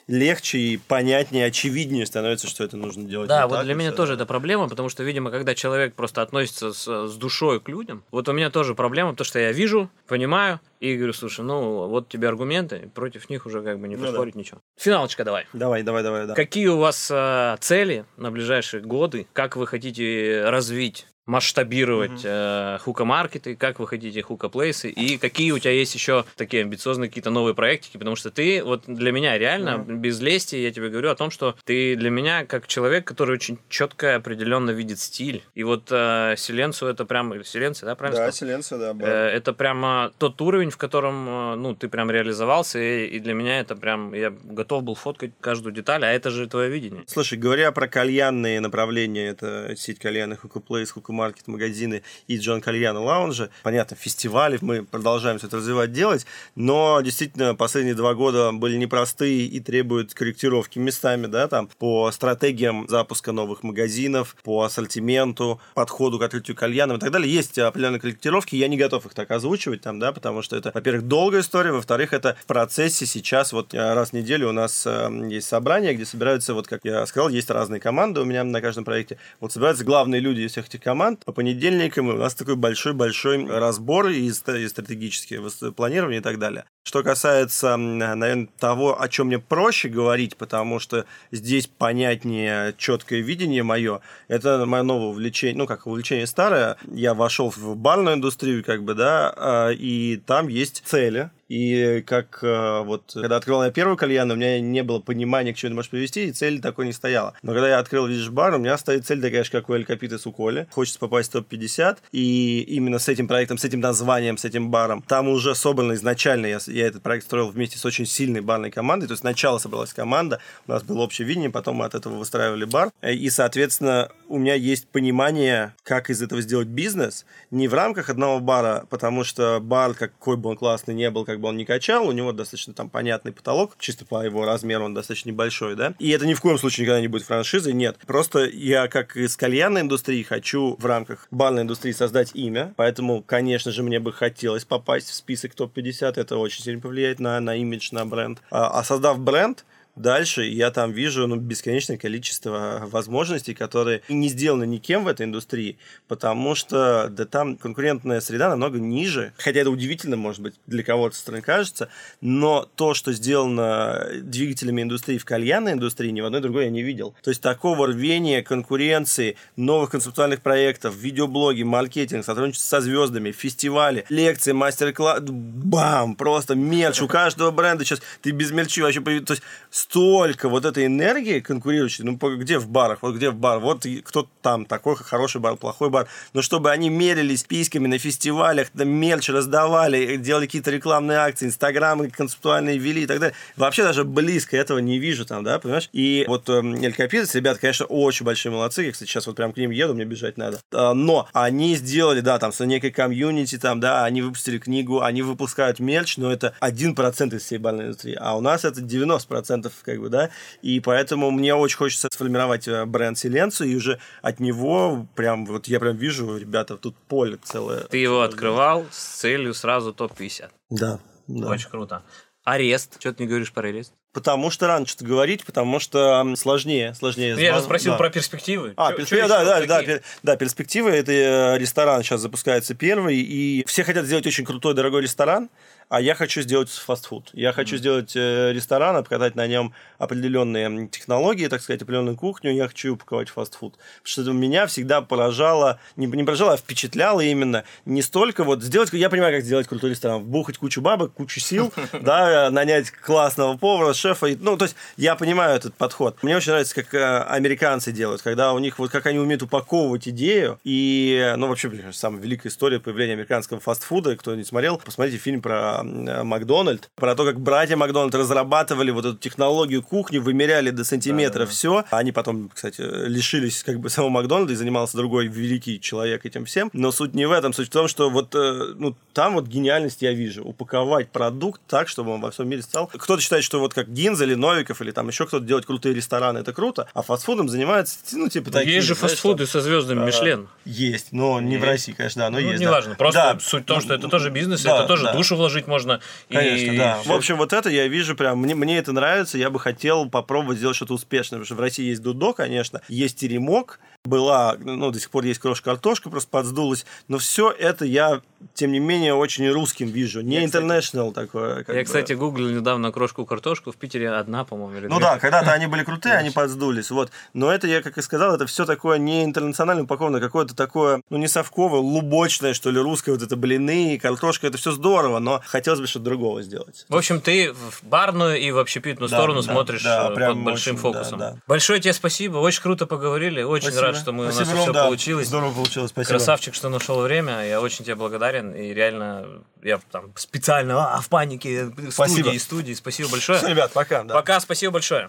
легче и понятнее, очевиднее становится, что это нужно делать. Да, вот так, для меня все, тоже да. это проблема, потому что, видимо, когда человек просто относится с, с душой к людям, вот у меня тоже проблема, потому что я вижу, понимаю, И говорю, слушай, ну вот тебе аргументы, против них уже как бы не Ну поспорить ничего. Финалочка давай. Давай, давай, давай, да. Какие у вас э, цели на ближайшие годы? Как вы хотите развить масштабировать э, хука-маркеты, как вы хотите хука-плейсы, и какие у тебя есть еще такие амбициозные какие-то новые проектики, потому что ты, вот для меня реально, без лести, я тебе говорю о том, что ты для меня как человек, который очень четко и определенно видит стиль, и вот э, Силенцу это прям, Силенция, да, правильно Да? Силенция, да. бар. Э, Это прямо тот уровень, в котором, э, ну, ты прям реализовался, и, и для меня это прям, я готов был фоткать каждую деталь, а это же твое видение. Слушай, говоря про кальянные направления, это сеть кальянных Hookah Place, Hookah Market, магазины и Джон Кальяна Лаунжа. Понятно, фестивали мы продолжаем все это развивать, делать, но действительно последние два года были непростые и требуют корректировки местами, да, там, по стратегиям запуска новых магазинов, по ассортименту, подходу к открытию кальянов и так далее. Есть определенные корректировки, я не готов их так озвучивать там, да, потому что это, во-первых, долгая история, во-вторых, это в процессе сейчас, вот э, раз в неделю у нас э, есть собрание, где собираются, вот как я сказал, есть разные команды у меня на каждом проекте. Вот собираются главные люди из всех этих команд по понедельникам, у нас такой большой-большой разбор и, и стратегические планирования и так далее. Что касается, наверное, того, о чем мне проще говорить, потому что здесь понятнее четкое видение мое, это мое новое увлечение, ну, как увлечение старое. Я вошел в барную индустрию, как бы, да, а, и там есть цели, и как э, вот, когда открыл я первую кальяну, у меня не было понимания, к чему это может привести, и цель такой не стояла. Но когда я открыл видишь бар, у меня стоит цель такая же, как у Эль Капиты Суколи. Хочется попасть в топ-50, и именно с этим проектом, с этим названием, с этим баром, там уже собрано изначально, я, я этот проект строил вместе с очень сильной барной командой, то есть сначала собралась команда, у нас было общее видение, потом мы от этого выстраивали бар, Э, и, соответственно, у меня есть понимание, как из этого сделать бизнес, не в рамках одного бара, потому что бар, какой бы он классный не был, как бы он не качал, у него достаточно там понятный потолок, чисто по его размеру он достаточно небольшой, да, и это ни в коем случае никогда не будет франшизой, нет. Просто я, как из кальянной индустрии, хочу в рамках барной индустрии создать имя, поэтому, конечно же, мне бы хотелось попасть в список топ-50, это очень сильно повлияет на, на имидж, на бренд. А, а создав бренд, Дальше я там вижу ну, бесконечное количество возможностей, которые не сделаны никем в этой индустрии, потому что да, там конкурентная среда намного ниже. Хотя это удивительно, может быть, для кого-то со кажется, но то, что сделано двигателями индустрии в кальянной индустрии, ни в одной другой я не видел. То есть такого рвения, конкуренции, новых концептуальных проектов, видеоблоги, маркетинг, сотрудничество со звездами, фестивали, лекции, мастер-класс, бам, просто мерч у каждого бренда сейчас. Ты без мерчи вообще... То есть столько вот этой энергии конкурирующей, ну, где в барах, вот где в бар, вот кто там такой хороший бар, плохой бар, но чтобы они мерились письками на фестивалях, да, мерч раздавали, делали какие-то рекламные акции, инстаграмы концептуальные вели и так далее, вообще даже близко этого не вижу там, да, понимаешь? И вот эм, Эль Капитас, ребята, конечно, очень большие молодцы, я, кстати, сейчас вот прям к ним еду, мне бежать надо, А, но они сделали, да, там, с некой комьюнити, там, да, они выпустили книгу, они выпускают мерч, но это 1% из всей бальной индустрии, а у нас это 90%, как бы, да, и поэтому мне очень хочется сформировать э, бренд Силенцию, и уже от него прям, вот я прям вижу, ребята, тут поле целое. Ты его открывал с целью сразу топ-50. Да, да. Очень круто. Арест. Что ты не говоришь про арест? Потому что рано что-то говорить, потому что сложнее, сложнее. Я же спросил да. про перспективы. А, перспективы, да, да, да, пер- да, перспективы. Это э, ресторан сейчас запускается первый, и все хотят сделать очень крутой, дорогой ресторан, а я хочу сделать фастфуд. Я хочу сделать э, ресторан, обкатать на нем определенные технологии, так сказать, определенную кухню, я хочу упаковать фастфуд. Потому что меня всегда поражало, не, не поражало, а впечатляло именно не столько вот сделать, я понимаю, как сделать крутой ресторан, вбухать кучу бабок, кучу сил, да, нанять классного повара, шефа, ну, то есть я понимаю этот подход. Мне очень нравится, как э, американцы делают, когда у них вот как они умеют упаковывать идею, и, ну, вообще, блин, самая великая история появления американского фастфуда, кто не смотрел, посмотрите фильм про Макдональд, про то, как братья Макдональд разрабатывали вот эту технологию кухни, вымеряли до сантиметра все. Они потом, кстати, лишились как бы самого Макдональда и занимался другой великий человек этим всем. Но суть не в этом, суть в том, что вот э, ну, там вот гениальность я вижу. Упаковать продукт так, чтобы он во всем мире стал. Кто-то считает, что вот как Гинз или Новиков или там еще кто-то делать крутые рестораны, это круто, а фастфудом занимается, ну, типа Ну, такие, Есть же фастфуды со звездами А, Мишлен. Есть, но не в России, конечно, да, но Ну, есть. да. неважно. Просто Да. суть в том, что это тоже бизнес, Да, это тоже да. душу вложить можно. и Конечно, да. всё. В общем, вот это я вижу прям, мне, мне это нравится, я бы хотел попробовать сделать что-то успешное, потому что в России есть Дудо, конечно, есть Теремок, была, ну, до сих пор есть крошка картошка, просто подсдулась. Но все это я, тем не менее, очень русским вижу. Не international такое. Я, бы. кстати, гуглил недавно крошку картошку. В Питере одна, по-моему, или Ну две. да, когда-то они были крутые, они подсдулись. Вот. Но это, я как и сказал, это все такое не интернационально упаковано, какое-то такое, ну, не совковое, лубочное, что ли, русское, вот это блины, картошка, это все здорово, но хотелось бы что-то другого сделать. В общем, ты в барную и в общепитную да, сторону да, смотришь да, э, под большим очень, фокусом. Да, да. Большое тебе спасибо, очень круто поговорили, очень спасибо. рад, что мы, спасибо, у нас все да, получилось. Здорово получилось, спасибо. Красавчик, что нашел время, я очень тебе благодарен, и реально, я там специально, а, в панике, спасибо. студии, студии, спасибо большое. Все, ребят, пока. Да. Пока, спасибо большое.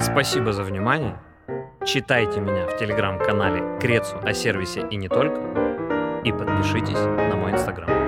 Спасибо за внимание. Читайте меня в телеграм-канале Крецу о сервисе и не только. И подпишитесь на мой инстаграм.